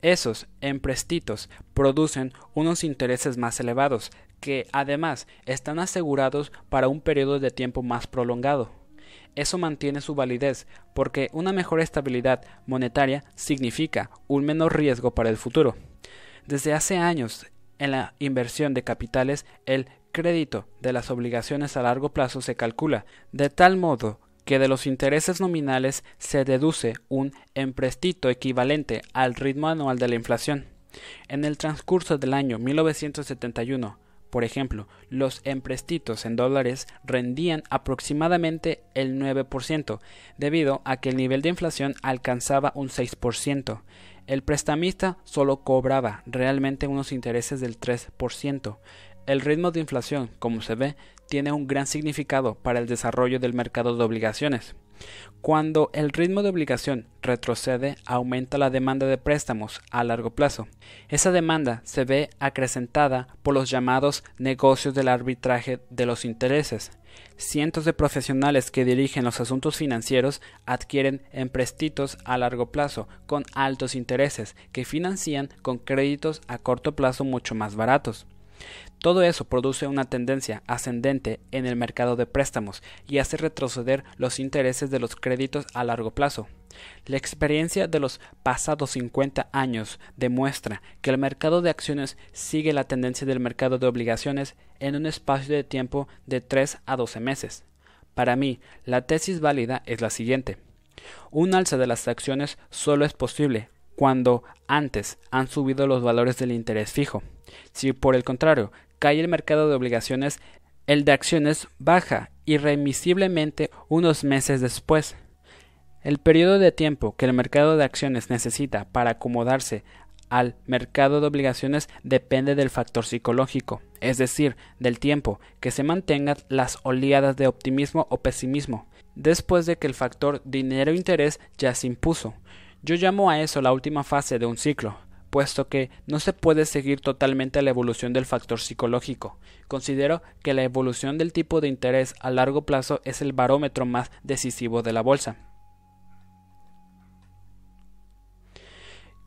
Esos emprestitos producen unos intereses más elevados que además están asegurados para un periodo de tiempo más prolongado. eso mantiene su validez, porque una mejor estabilidad monetaria significa un menor riesgo para el futuro. Desde hace años, en la inversión de capitales, el crédito de las obligaciones a largo plazo se calcula de tal modo que de los intereses nominales se deduce un emprestito equivalente al ritmo anual de la inflación. En el transcurso del año 1971, por ejemplo, los emprestitos en dólares rendían aproximadamente el 9%, debido a que el nivel de inflación alcanzaba un 6%. El prestamista solo cobraba realmente unos intereses del 3%. El ritmo de inflación, como se ve, tiene un gran significado para el desarrollo del mercado de obligaciones. Cuando el ritmo de obligación retrocede, aumenta la demanda de préstamos a largo plazo. Esa demanda se ve acrecentada por los llamados negocios del arbitraje de los intereses. Cientos de profesionales que dirigen los asuntos financieros adquieren emprestitos a largo plazo con altos intereses que financian con créditos a corto plazo mucho más baratos. Todo eso produce una tendencia ascendente en el mercado de préstamos y hace retroceder los intereses de los créditos a largo plazo. La experiencia de los pasados 50 años demuestra que el mercado de acciones sigue la tendencia del mercado de obligaciones en un espacio de tiempo de 3 a 12 meses. Para mí, la tesis válida es la siguiente. Un alza de las acciones solo es posible cuando antes han subido los valores del interés fijo. Si por el contrario cae el mercado de obligaciones, el de acciones baja irremisiblemente unos meses después. El periodo de tiempo que el mercado de acciones necesita para acomodarse al mercado de obligaciones depende del factor psicológico, es decir, del tiempo que se mantengan las oleadas de optimismo o pesimismo, después de que el factor dinero-interés ya se impuso. Yo llamo a eso la última fase de un ciclo, puesto que no se puede seguir totalmente la evolución del factor psicológico. Considero que la evolución del tipo de interés a largo plazo es el barómetro más decisivo de la bolsa.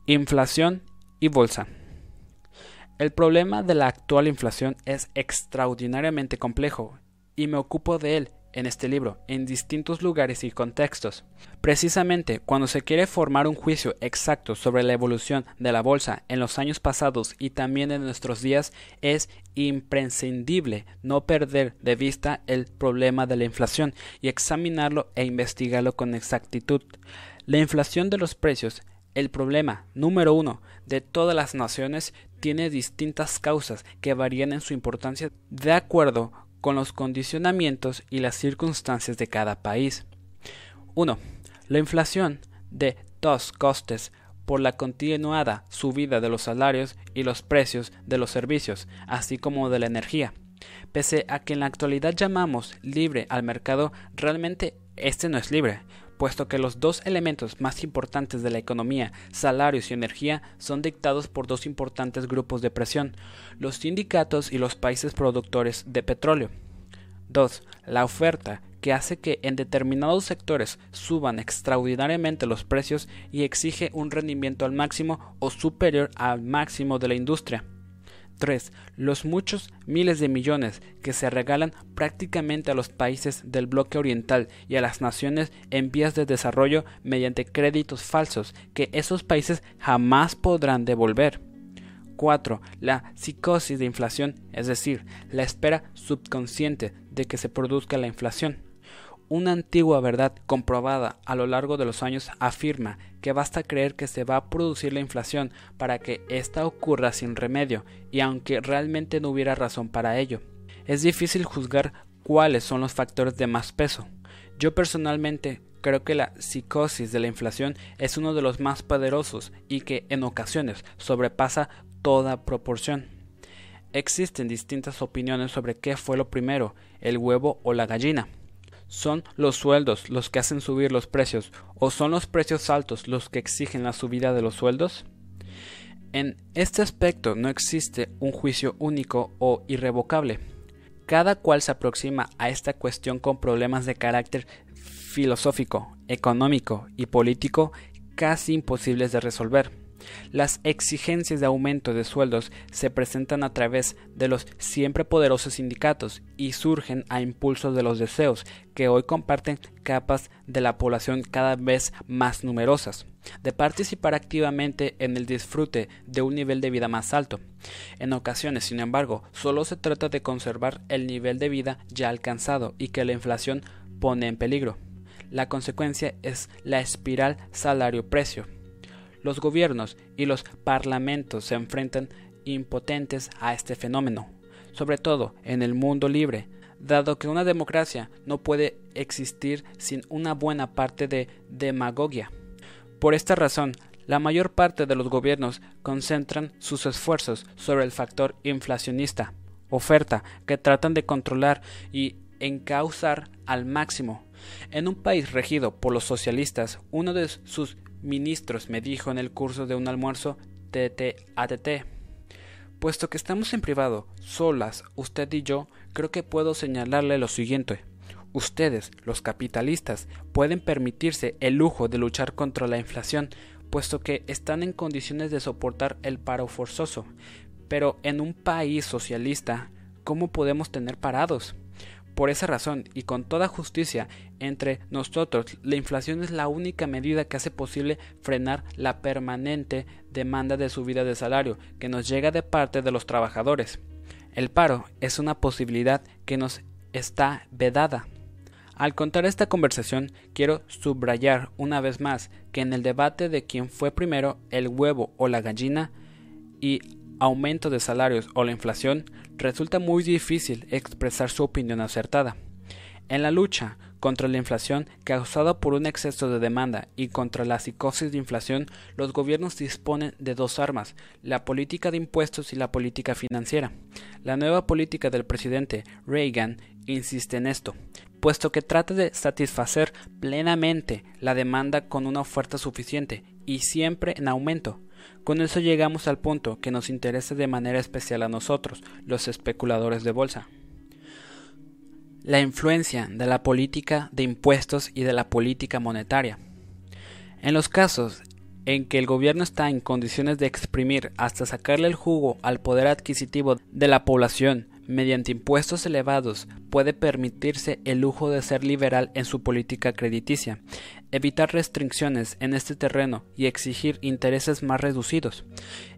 Inflación y bolsa. El problema de la actual inflación es extraordinariamente complejo y me ocupo de él en este libro, en distintos lugares y contextos. Precisamente cuando se quiere formar un juicio exacto sobre la evolución de la bolsa en los años pasados y también en nuestros días, es imprescindible no perder de vista el problema de la inflación y examinarlo e investigarlo con exactitud. La inflación de los precios el problema número uno de todas las naciones tiene distintas causas que varían en su importancia de acuerdo con los condicionamientos y las circunstancias de cada país. 1. La inflación de dos costes por la continuada subida de los salarios y los precios de los servicios, así como de la energía. Pese a que en la actualidad llamamos libre al mercado, realmente este no es libre, puesto que los dos elementos más importantes de la economía, salarios y energía, son dictados por dos importantes grupos de presión, los sindicatos y los países productores de petróleo. 2. La oferta, que hace que en determinados sectores suban extraordinariamente los precios y exige un rendimiento al máximo o superior al máximo de la industria. 3. Los muchos miles de millones que se regalan prácticamente a los países del bloque oriental y a las naciones en vías de desarrollo mediante créditos falsos que esos países jamás podrán devolver. 4. La psicosis de inflación, es decir, la espera subconsciente de que se produzca la inflación. Una antigua verdad comprobada a lo largo de los años afirma que basta creer que se va a producir la inflación para que ésta ocurra sin remedio, y aunque realmente no hubiera razón para ello. Es difícil juzgar cuáles son los factores de más peso. Yo personalmente creo que la psicosis de la inflación es uno de los más poderosos y que en ocasiones sobrepasa toda proporción. Existen distintas opiniones sobre qué fue lo primero, el huevo o la gallina. ¿Son los sueldos los que hacen subir los precios o son los precios altos los que exigen la subida de los sueldos? En este aspecto no existe un juicio único o irrevocable. Cada cual se aproxima a esta cuestión con problemas de carácter filosófico, económico y político casi imposibles de resolver. Las exigencias de aumento de sueldos se presentan a través de los siempre poderosos sindicatos y surgen a impulso de los deseos que hoy comparten capas de la población cada vez más numerosas, de participar activamente en el disfrute de un nivel de vida más alto. En ocasiones, sin embargo, solo se trata de conservar el nivel de vida ya alcanzado y que la inflación pone en peligro. La consecuencia es la espiral salario-precio los gobiernos y los parlamentos se enfrentan impotentes a este fenómeno, sobre todo en el mundo libre, dado que una democracia no puede existir sin una buena parte de demagogia. Por esta razón, la mayor parte de los gobiernos concentran sus esfuerzos sobre el factor inflacionista, oferta, que tratan de controlar y encauzar al máximo. En un país regido por los socialistas, uno de sus ministros me dijo en el curso de un almuerzo TT-ATT. Puesto que estamos en privado, solas, usted y yo, creo que puedo señalarle lo siguiente. Ustedes, los capitalistas, pueden permitirse el lujo de luchar contra la inflación, puesto que están en condiciones de soportar el paro forzoso. Pero en un país socialista, ¿cómo podemos tener parados? Por esa razón, y con toda justicia, entre nosotros, la inflación es la única medida que hace posible frenar la permanente demanda de subida de salario que nos llega de parte de los trabajadores. El paro es una posibilidad que nos está vedada. Al contar esta conversación, quiero subrayar una vez más que en el debate de quién fue primero, el huevo o la gallina, y aumento de salarios o la inflación, resulta muy difícil expresar su opinión acertada. En la lucha contra la inflación causada por un exceso de demanda y contra la psicosis de inflación, los gobiernos disponen de dos armas, la política de impuestos y la política financiera. La nueva política del presidente Reagan insiste en esto, puesto que trata de satisfacer plenamente la demanda con una oferta suficiente y siempre en aumento. Con eso llegamos al punto que nos interesa de manera especial a nosotros, los especuladores de bolsa. La influencia de la política de impuestos y de la política monetaria. En los casos en que el gobierno está en condiciones de exprimir hasta sacarle el jugo al poder adquisitivo de la población mediante impuestos elevados, puede permitirse el lujo de ser liberal en su política crediticia, evitar restricciones en este terreno y exigir intereses más reducidos.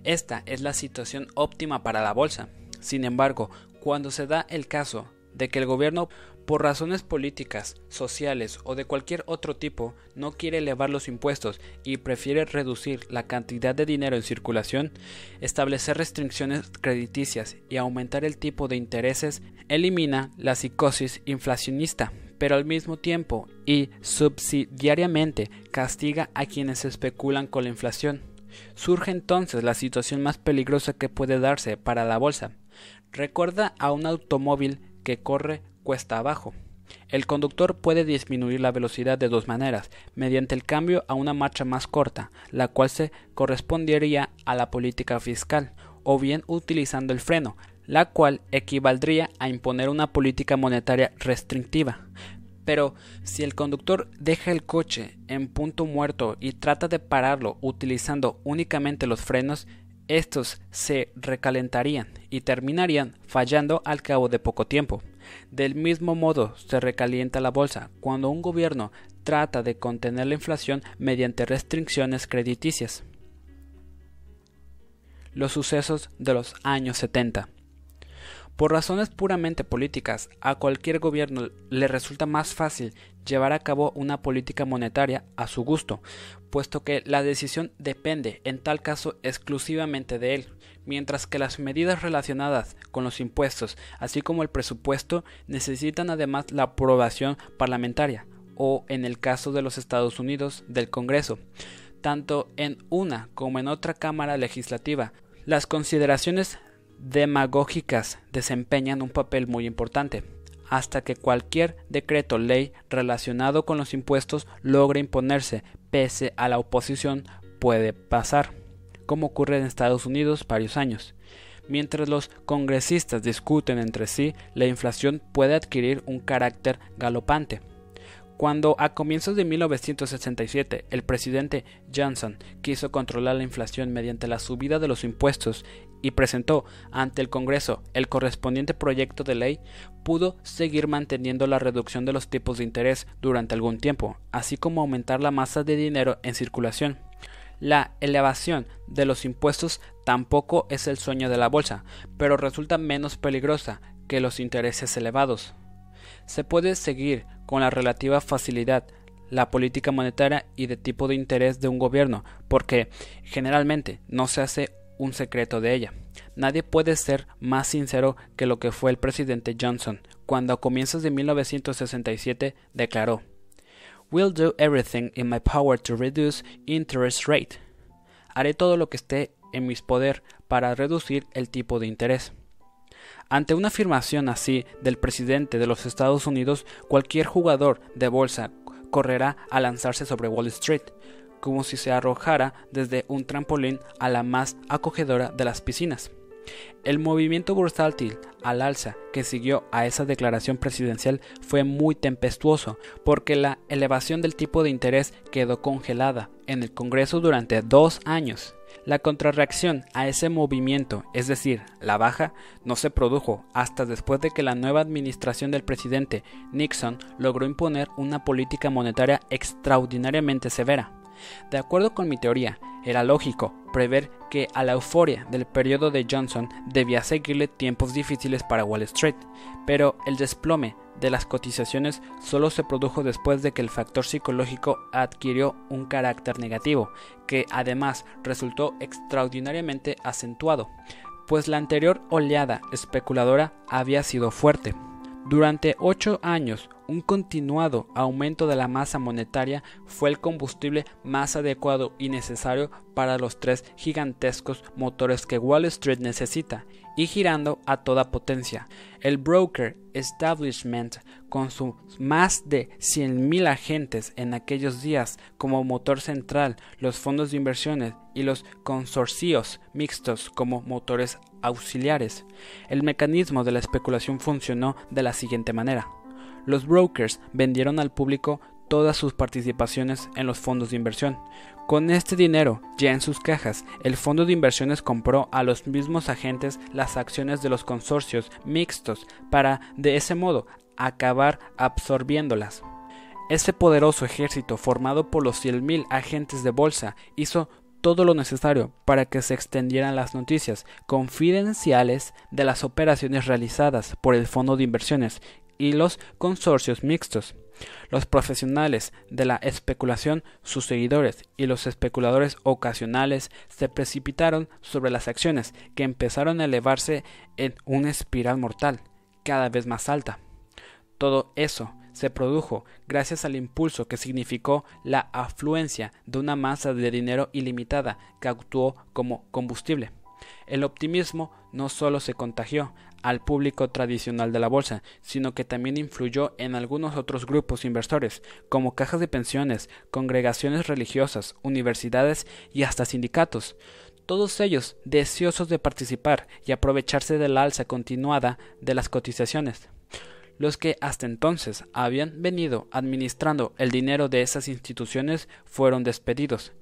Esta es la situación óptima para la bolsa. Sin embargo, cuando se da el caso de que el gobierno por razones políticas, sociales o de cualquier otro tipo no quiere elevar los impuestos y prefiere reducir la cantidad de dinero en circulación, establecer restricciones crediticias y aumentar el tipo de intereses elimina la psicosis inflacionista, pero al mismo tiempo y subsidiariamente castiga a quienes especulan con la inflación. Surge entonces la situación más peligrosa que puede darse para la bolsa. Recuerda a un automóvil que corre cuesta abajo. El conductor puede disminuir la velocidad de dos maneras, mediante el cambio a una marcha más corta, la cual se correspondería a la política fiscal, o bien utilizando el freno, la cual equivaldría a imponer una política monetaria restrictiva. Pero si el conductor deja el coche en punto muerto y trata de pararlo utilizando únicamente los frenos, estos se recalentarían y terminarían fallando al cabo de poco tiempo. Del mismo modo se recalienta la bolsa cuando un gobierno trata de contener la inflación mediante restricciones crediticias. Los sucesos de los años 70. Por razones puramente políticas, a cualquier gobierno le resulta más fácil llevar a cabo una política monetaria a su gusto, puesto que la decisión depende en tal caso exclusivamente de él, mientras que las medidas relacionadas con los impuestos, así como el presupuesto, necesitan además la aprobación parlamentaria, o en el caso de los Estados Unidos, del Congreso. Tanto en una como en otra Cámara legislativa, las consideraciones demagógicas desempeñan un papel muy importante, hasta que cualquier decreto ley relacionado con los impuestos logre imponerse pese a la oposición puede pasar, como ocurre en Estados Unidos varios años. Mientras los congresistas discuten entre sí, la inflación puede adquirir un carácter galopante. Cuando a comienzos de 1967 el presidente Johnson quiso controlar la inflación mediante la subida de los impuestos y presentó ante el Congreso el correspondiente proyecto de ley, pudo seguir manteniendo la reducción de los tipos de interés durante algún tiempo, así como aumentar la masa de dinero en circulación. La elevación de los impuestos tampoco es el sueño de la bolsa, pero resulta menos peligrosa que los intereses elevados. Se puede seguir con la relativa facilidad la política monetaria y de tipo de interés de un gobierno, porque generalmente no se hace un secreto de ella. Nadie puede ser más sincero que lo que fue el presidente Johnson, cuando a comienzos de 1967 declaró Will do everything in my power to reduce interest rate. Haré todo lo que esté en mis poder para reducir el tipo de interés. Ante una afirmación así del presidente de los Estados Unidos, cualquier jugador de bolsa correrá a lanzarse sobre Wall Street, como si se arrojara desde un trampolín a la más acogedora de las piscinas. El movimiento bursátil al alza que siguió a esa declaración presidencial fue muy tempestuoso, porque la elevación del tipo de interés quedó congelada en el Congreso durante dos años. La contrarreacción a ese movimiento, es decir, la baja, no se produjo hasta después de que la nueva administración del presidente Nixon logró imponer una política monetaria extraordinariamente severa. De acuerdo con mi teoría, era lógico prever que a la euforia del periodo de Johnson debía seguirle tiempos difíciles para Wall Street, pero el desplome de las cotizaciones solo se produjo después de que el factor psicológico adquirió un carácter negativo, que además resultó extraordinariamente acentuado, pues la anterior oleada especuladora había sido fuerte. Durante ocho años, un continuado aumento de la masa monetaria fue el combustible más adecuado y necesario para los tres gigantescos motores que Wall Street necesita, y girando a toda potencia. El broker establishment, con sus más de 100.000 agentes en aquellos días como motor central, los fondos de inversiones y los consorcios mixtos como motores auxiliares. El mecanismo de la especulación funcionó de la siguiente manera. Los brokers vendieron al público todas sus participaciones en los fondos de inversión. Con este dinero, ya en sus cajas, el fondo de inversiones compró a los mismos agentes las acciones de los consorcios mixtos para, de ese modo, acabar absorbiéndolas. Ese poderoso ejército formado por los 100.000 agentes de bolsa hizo todo lo necesario para que se extendieran las noticias confidenciales de las operaciones realizadas por el fondo de inversiones y los consorcios mixtos. Los profesionales de la especulación, sus seguidores y los especuladores ocasionales se precipitaron sobre las acciones que empezaron a elevarse en una espiral mortal, cada vez más alta. Todo eso se produjo gracias al impulso que significó la afluencia de una masa de dinero ilimitada que actuó como combustible. El optimismo no solo se contagió al público tradicional de la bolsa, sino que también influyó en algunos otros grupos inversores, como cajas de pensiones, congregaciones religiosas, universidades y hasta sindicatos, todos ellos deseosos de participar y aprovecharse de la alza continuada de las cotizaciones. Los que hasta entonces habían venido administrando el dinero de esas instituciones fueron despedidos,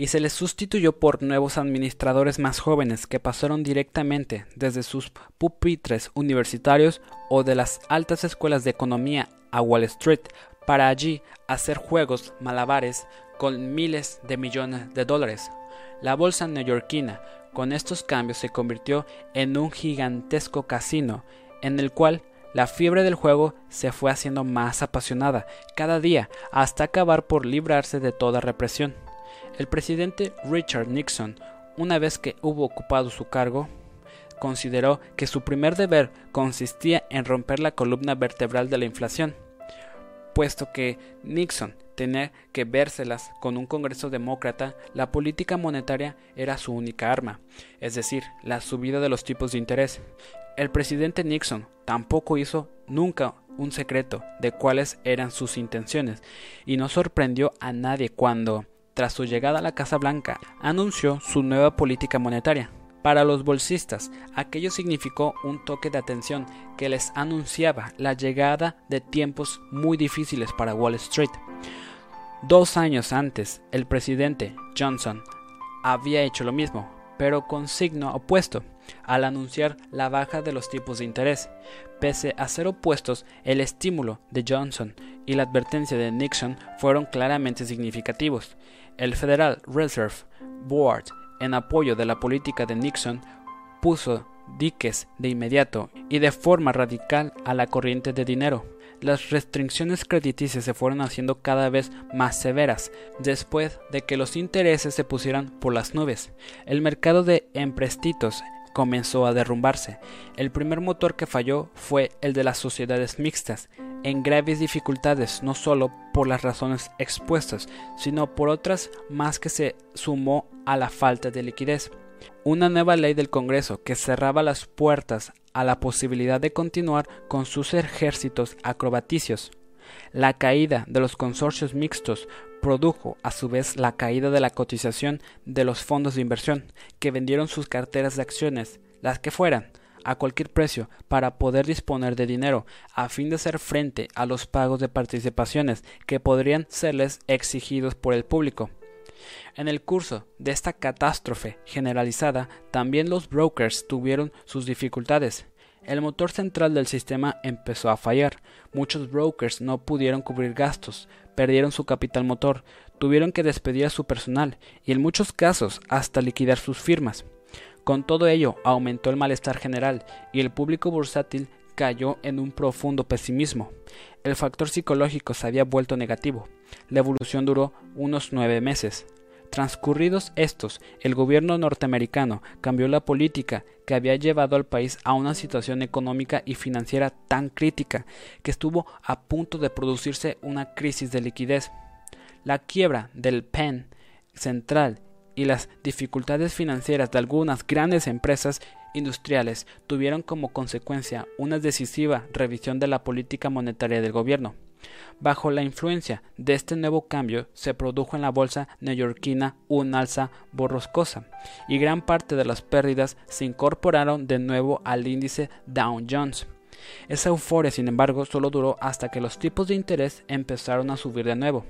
y se les sustituyó por nuevos administradores más jóvenes que pasaron directamente desde sus pupitres universitarios o de las altas escuelas de economía a Wall Street para allí hacer juegos malabares con miles de millones de dólares. La bolsa neoyorquina con estos cambios se convirtió en un gigantesco casino en el cual la fiebre del juego se fue haciendo más apasionada cada día hasta acabar por librarse de toda represión. El presidente Richard Nixon, una vez que hubo ocupado su cargo, consideró que su primer deber consistía en romper la columna vertebral de la inflación, puesto que Nixon tenía que vérselas con un Congreso demócrata, la política monetaria era su única arma, es decir, la subida de los tipos de interés, el presidente Nixon tampoco hizo nunca un secreto de cuáles eran sus intenciones y no sorprendió a nadie cuando, tras su llegada a la Casa Blanca, anunció su nueva política monetaria. Para los bolsistas, aquello significó un toque de atención que les anunciaba la llegada de tiempos muy difíciles para Wall Street. Dos años antes, el presidente Johnson había hecho lo mismo, pero con signo opuesto, al anunciar la baja de los tipos de interés. Pese a ser opuestos, el estímulo de Johnson y la advertencia de Nixon fueron claramente significativos. El Federal Reserve Board en apoyo de la política de Nixon, puso diques de inmediato y de forma radical a la corriente de dinero. Las restricciones crediticias se fueron haciendo cada vez más severas después de que los intereses se pusieran por las nubes. El mercado de emprestitos comenzó a derrumbarse. El primer motor que falló fue el de las sociedades mixtas, en graves dificultades no solo por las razones expuestas, sino por otras más que se sumó a la falta de liquidez. Una nueva ley del Congreso que cerraba las puertas a la posibilidad de continuar con sus ejércitos acrobaticios. La caída de los consorcios mixtos produjo a su vez la caída de la cotización de los fondos de inversión, que vendieron sus carteras de acciones, las que fueran, a cualquier precio para poder disponer de dinero a fin de hacer frente a los pagos de participaciones que podrían serles exigidos por el público. En el curso de esta catástrofe generalizada, también los brokers tuvieron sus dificultades. El motor central del sistema empezó a fallar. Muchos brokers no pudieron cubrir gastos, perdieron su capital motor, tuvieron que despedir a su personal y en muchos casos hasta liquidar sus firmas. Con todo ello, aumentó el malestar general y el público bursátil cayó en un profundo pesimismo. El factor psicológico se había vuelto negativo. La evolución duró unos nueve meses. Transcurridos estos, el gobierno norteamericano cambió la política que había llevado al país a una situación económica y financiera tan crítica que estuvo a punto de producirse una crisis de liquidez. La quiebra del PEN central y las dificultades financieras de algunas grandes empresas industriales tuvieron como consecuencia una decisiva revisión de la política monetaria del gobierno. Bajo la influencia de este nuevo cambio se produjo en la bolsa neoyorquina un alza borroscosa y gran parte de las pérdidas se incorporaron de nuevo al índice Dow Jones. Esa euforia, sin embargo, solo duró hasta que los tipos de interés empezaron a subir de nuevo.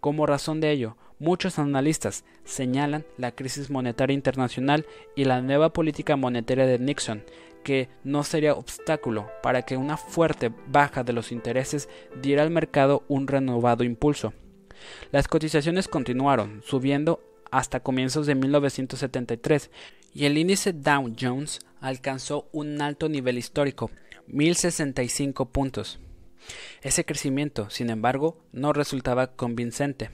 Como razón de ello, muchos analistas señalan la crisis monetaria internacional y la nueva política monetaria de Nixon, que no sería obstáculo para que una fuerte baja de los intereses diera al mercado un renovado impulso. Las cotizaciones continuaron subiendo hasta comienzos de 1973 y el índice Dow Jones alcanzó un alto nivel histórico, 1065 puntos. Ese crecimiento, sin embargo, no resultaba convincente.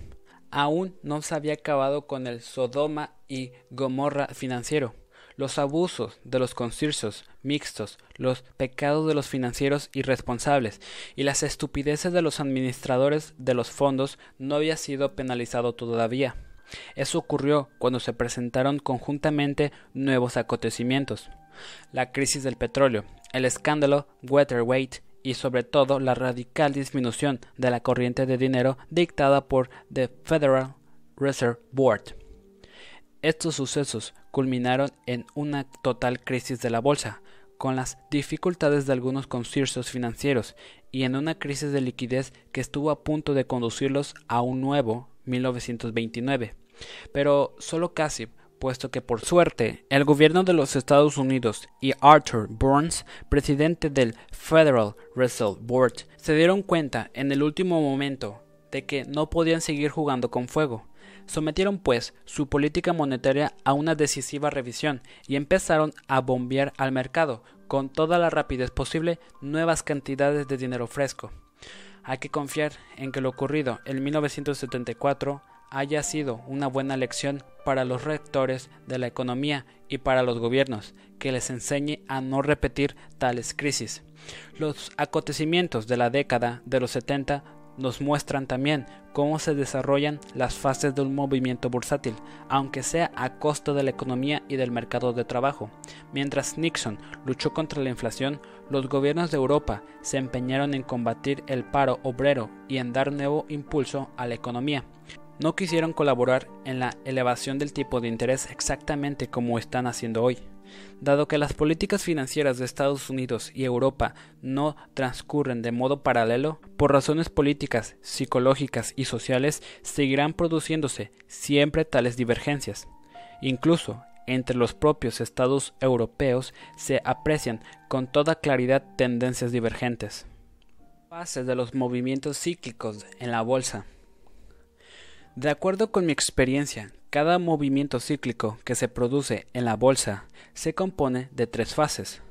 Aún no se había acabado con el Sodoma y Gomorra financiero, los abusos de los conciertos mixtos, los pecados de los financieros irresponsables y las estupideces de los administradores de los fondos no había sido penalizado todavía. Eso ocurrió cuando se presentaron conjuntamente nuevos acontecimientos. La crisis del petróleo, el escándalo Watergate y sobre todo la radical disminución de la corriente de dinero dictada por the Federal Reserve Board. Estos sucesos culminaron en una total crisis de la bolsa, con las dificultades de algunos conciertos financieros y en una crisis de liquidez que estuvo a punto de conducirlos a un nuevo 1929. Pero solo casi puesto que por suerte el gobierno de los Estados Unidos y Arthur Burns, presidente del Federal Reserve Board, se dieron cuenta en el último momento de que no podían seguir jugando con fuego. Sometieron pues su política monetaria a una decisiva revisión y empezaron a bombear al mercado con toda la rapidez posible nuevas cantidades de dinero fresco. Hay que confiar en que lo ocurrido en 1974 haya sido una buena lección para los rectores de la economía y para los gobiernos, que les enseñe a no repetir tales crisis. Los acontecimientos de la década de los 70 nos muestran también cómo se desarrollan las fases de un movimiento bursátil, aunque sea a costo de la economía y del mercado de trabajo. Mientras Nixon luchó contra la inflación, los gobiernos de Europa se empeñaron en combatir el paro obrero y en dar nuevo impulso a la economía. no quisieron colaborar en la elevación del tipo de interés exactamente como están haciendo hoy. Dado que las políticas financieras de Estados Unidos y Europa no transcurren de modo paralelo, por razones políticas, psicológicas y sociales seguirán produciéndose siempre tales divergencias. Incluso entre los propios estados europeos se aprecian con toda claridad tendencias divergentes. Fases de los movimientos cíclicos en la bolsa. De acuerdo con mi experiencia, cada movimiento cíclico que se produce en la bolsa se compone de tres fases.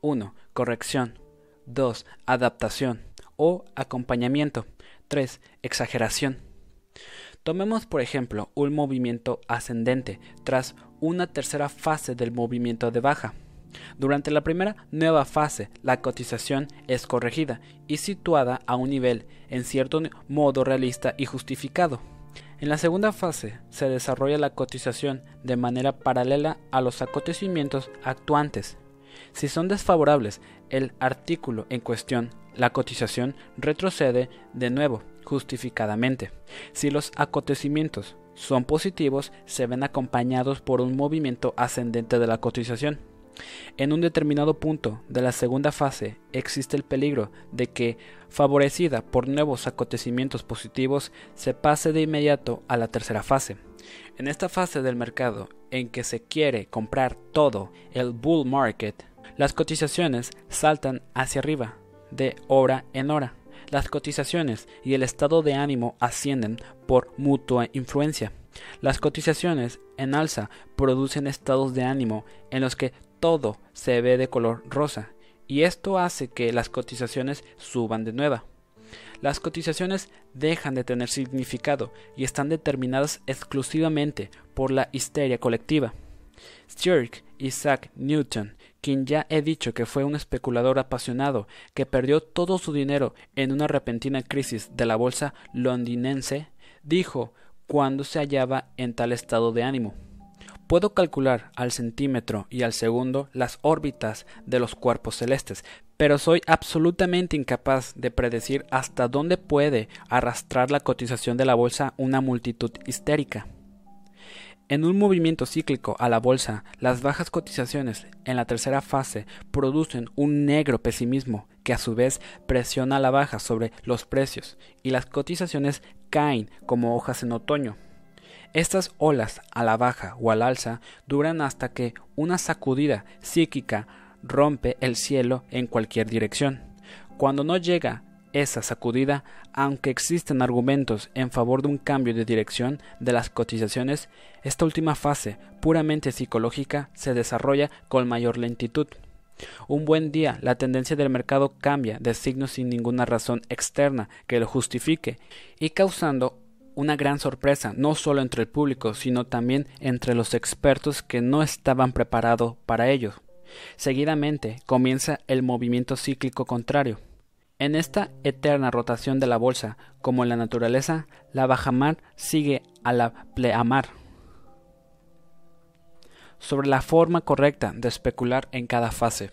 1. Corrección. 2. Adaptación o acompañamiento. 3. Exageración. Tomemos por ejemplo un movimiento ascendente tras una tercera fase del movimiento de baja. Durante la primera nueva fase, la cotización es corregida y situada a un nivel en cierto modo realista y justificado. En la segunda fase se desarrolla la cotización de manera paralela a los acontecimientos actuantes. Si son desfavorables el artículo en cuestión, la cotización retrocede de nuevo, justificadamente. Si los acontecimientos son positivos, se ven acompañados por un movimiento ascendente de la cotización. En un determinado punto de la segunda fase existe el peligro de que, favorecida por nuevos acontecimientos positivos, se pase de inmediato a la tercera fase. En esta fase del mercado, en que se quiere comprar todo, el bull market, las cotizaciones saltan hacia arriba, de hora en hora. Las cotizaciones y el estado de ánimo ascienden por mutua influencia. Las cotizaciones en alza producen estados de ánimo en los que todo se ve de color rosa, y esto hace que las cotizaciones suban de nuevo. Las cotizaciones dejan de tener significado y están determinadas exclusivamente por la histeria colectiva. Sir Isaac Newton, quien ya he dicho que fue un especulador apasionado que perdió todo su dinero en una repentina crisis de la bolsa londinense, dijo cuando se hallaba en tal estado de ánimo. Puedo calcular al centímetro y al segundo las órbitas de los cuerpos celestes, pero soy absolutamente incapaz de predecir hasta dónde puede arrastrar la cotización de la bolsa una multitud histérica. En un movimiento cíclico a la bolsa, las bajas cotizaciones en la tercera fase producen un negro pesimismo que a su vez presiona la baja sobre los precios y las cotizaciones caen como hojas en otoño. Estas olas a la baja o al alza duran hasta que una sacudida psíquica rompe el cielo en cualquier dirección. Cuando no llega esa sacudida, aunque existen argumentos en favor de un cambio de dirección de las cotizaciones, esta última fase, puramente psicológica, se desarrolla con mayor lentitud. Un buen día la tendencia del mercado cambia de signo sin ninguna razón externa que lo justifique y causando una gran sorpresa, no solo entre el público, sino también entre los expertos que no estaban preparados para ello. Seguidamente comienza el movimiento cíclico contrario. En esta eterna rotación de la bolsa, como en la naturaleza, la bajamar sigue a la pleamar. Sobre la forma correcta de especular en cada fase.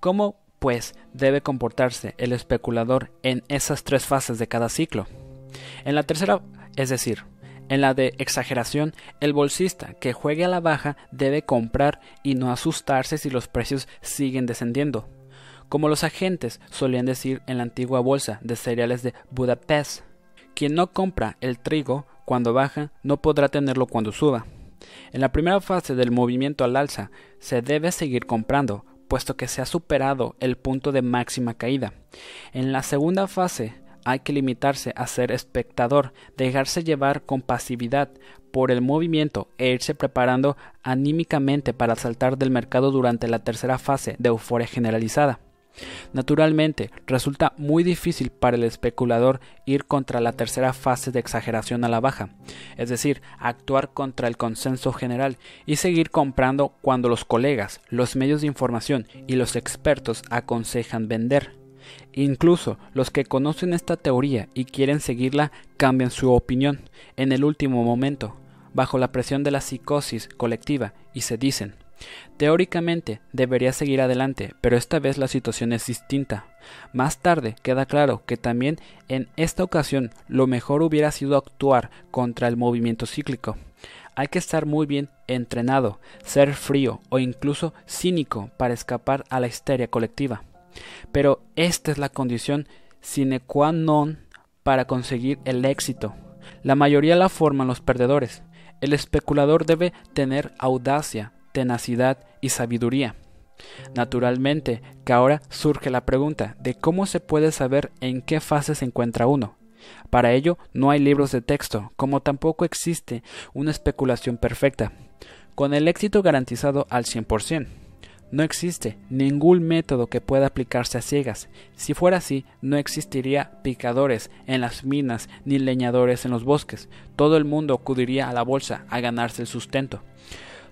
¿Cómo, pues, debe comportarse el especulador en esas tres fases de cada ciclo? En la tercera, es decir, en la de exageración, el bolsista que juegue a la baja debe comprar y no asustarse si los precios siguen descendiendo, como los agentes solían decir en la antigua bolsa de cereales de Budapest. Quien no compra el trigo cuando baja no podrá tenerlo cuando suba. En la primera fase del movimiento al alza se debe seguir comprando, puesto que se ha superado el punto de máxima caída. En la segunda fase hay que limitarse a ser espectador, dejarse llevar con pasividad por el movimiento e irse preparando anímicamente para saltar del mercado durante la tercera fase de euforia generalizada. Naturalmente, resulta muy difícil para el especulador ir contra la tercera fase de exageración a la baja, es decir, actuar contra el consenso general y seguir comprando cuando los colegas, los medios de información y los expertos aconsejan vender. Incluso los que conocen esta teoría y quieren seguirla cambian su opinión en el último momento, bajo la presión de la psicosis colectiva, y se dicen Teóricamente debería seguir adelante, pero esta vez la situación es distinta. Más tarde queda claro que también en esta ocasión lo mejor hubiera sido actuar contra el movimiento cíclico. Hay que estar muy bien entrenado, ser frío o incluso cínico para escapar a la histeria colectiva. Pero esta es la condición sine qua non para conseguir el éxito. La mayoría la forman los perdedores. El especulador debe tener audacia, tenacidad y sabiduría. Naturalmente que ahora surge la pregunta de cómo se puede saber en qué fase se encuentra uno. Para ello no hay libros de texto, como tampoco existe una especulación perfecta, con el éxito garantizado al 100%. No existe ningún método que pueda aplicarse a ciegas. Si fuera así, no existiría picadores en las minas ni leñadores en los bosques. Todo el mundo acudiría a la bolsa a ganarse el sustento.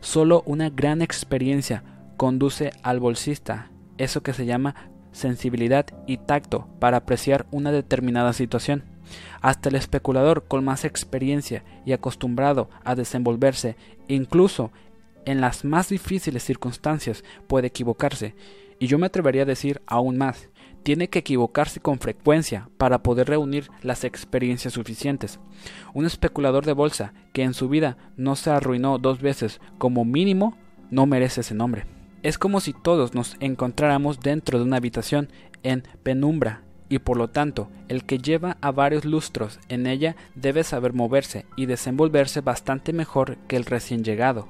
Solo una gran experiencia conduce al bolsista, eso que se llama sensibilidad y tacto para apreciar una determinada situación. Hasta el especulador con más experiencia y acostumbrado a desenvolverse incluso en las más difíciles circunstancias puede equivocarse, y yo me atrevería a decir aún más, tiene que equivocarse con frecuencia para poder reunir las experiencias suficientes. Un especulador de bolsa que en su vida no se arruinó dos veces como mínimo no merece ese nombre. Es como si todos nos encontráramos dentro de una habitación en penumbra y por lo tanto el que lleva a varios lustros en ella debe saber moverse y desenvolverse bastante mejor que el recién llegado.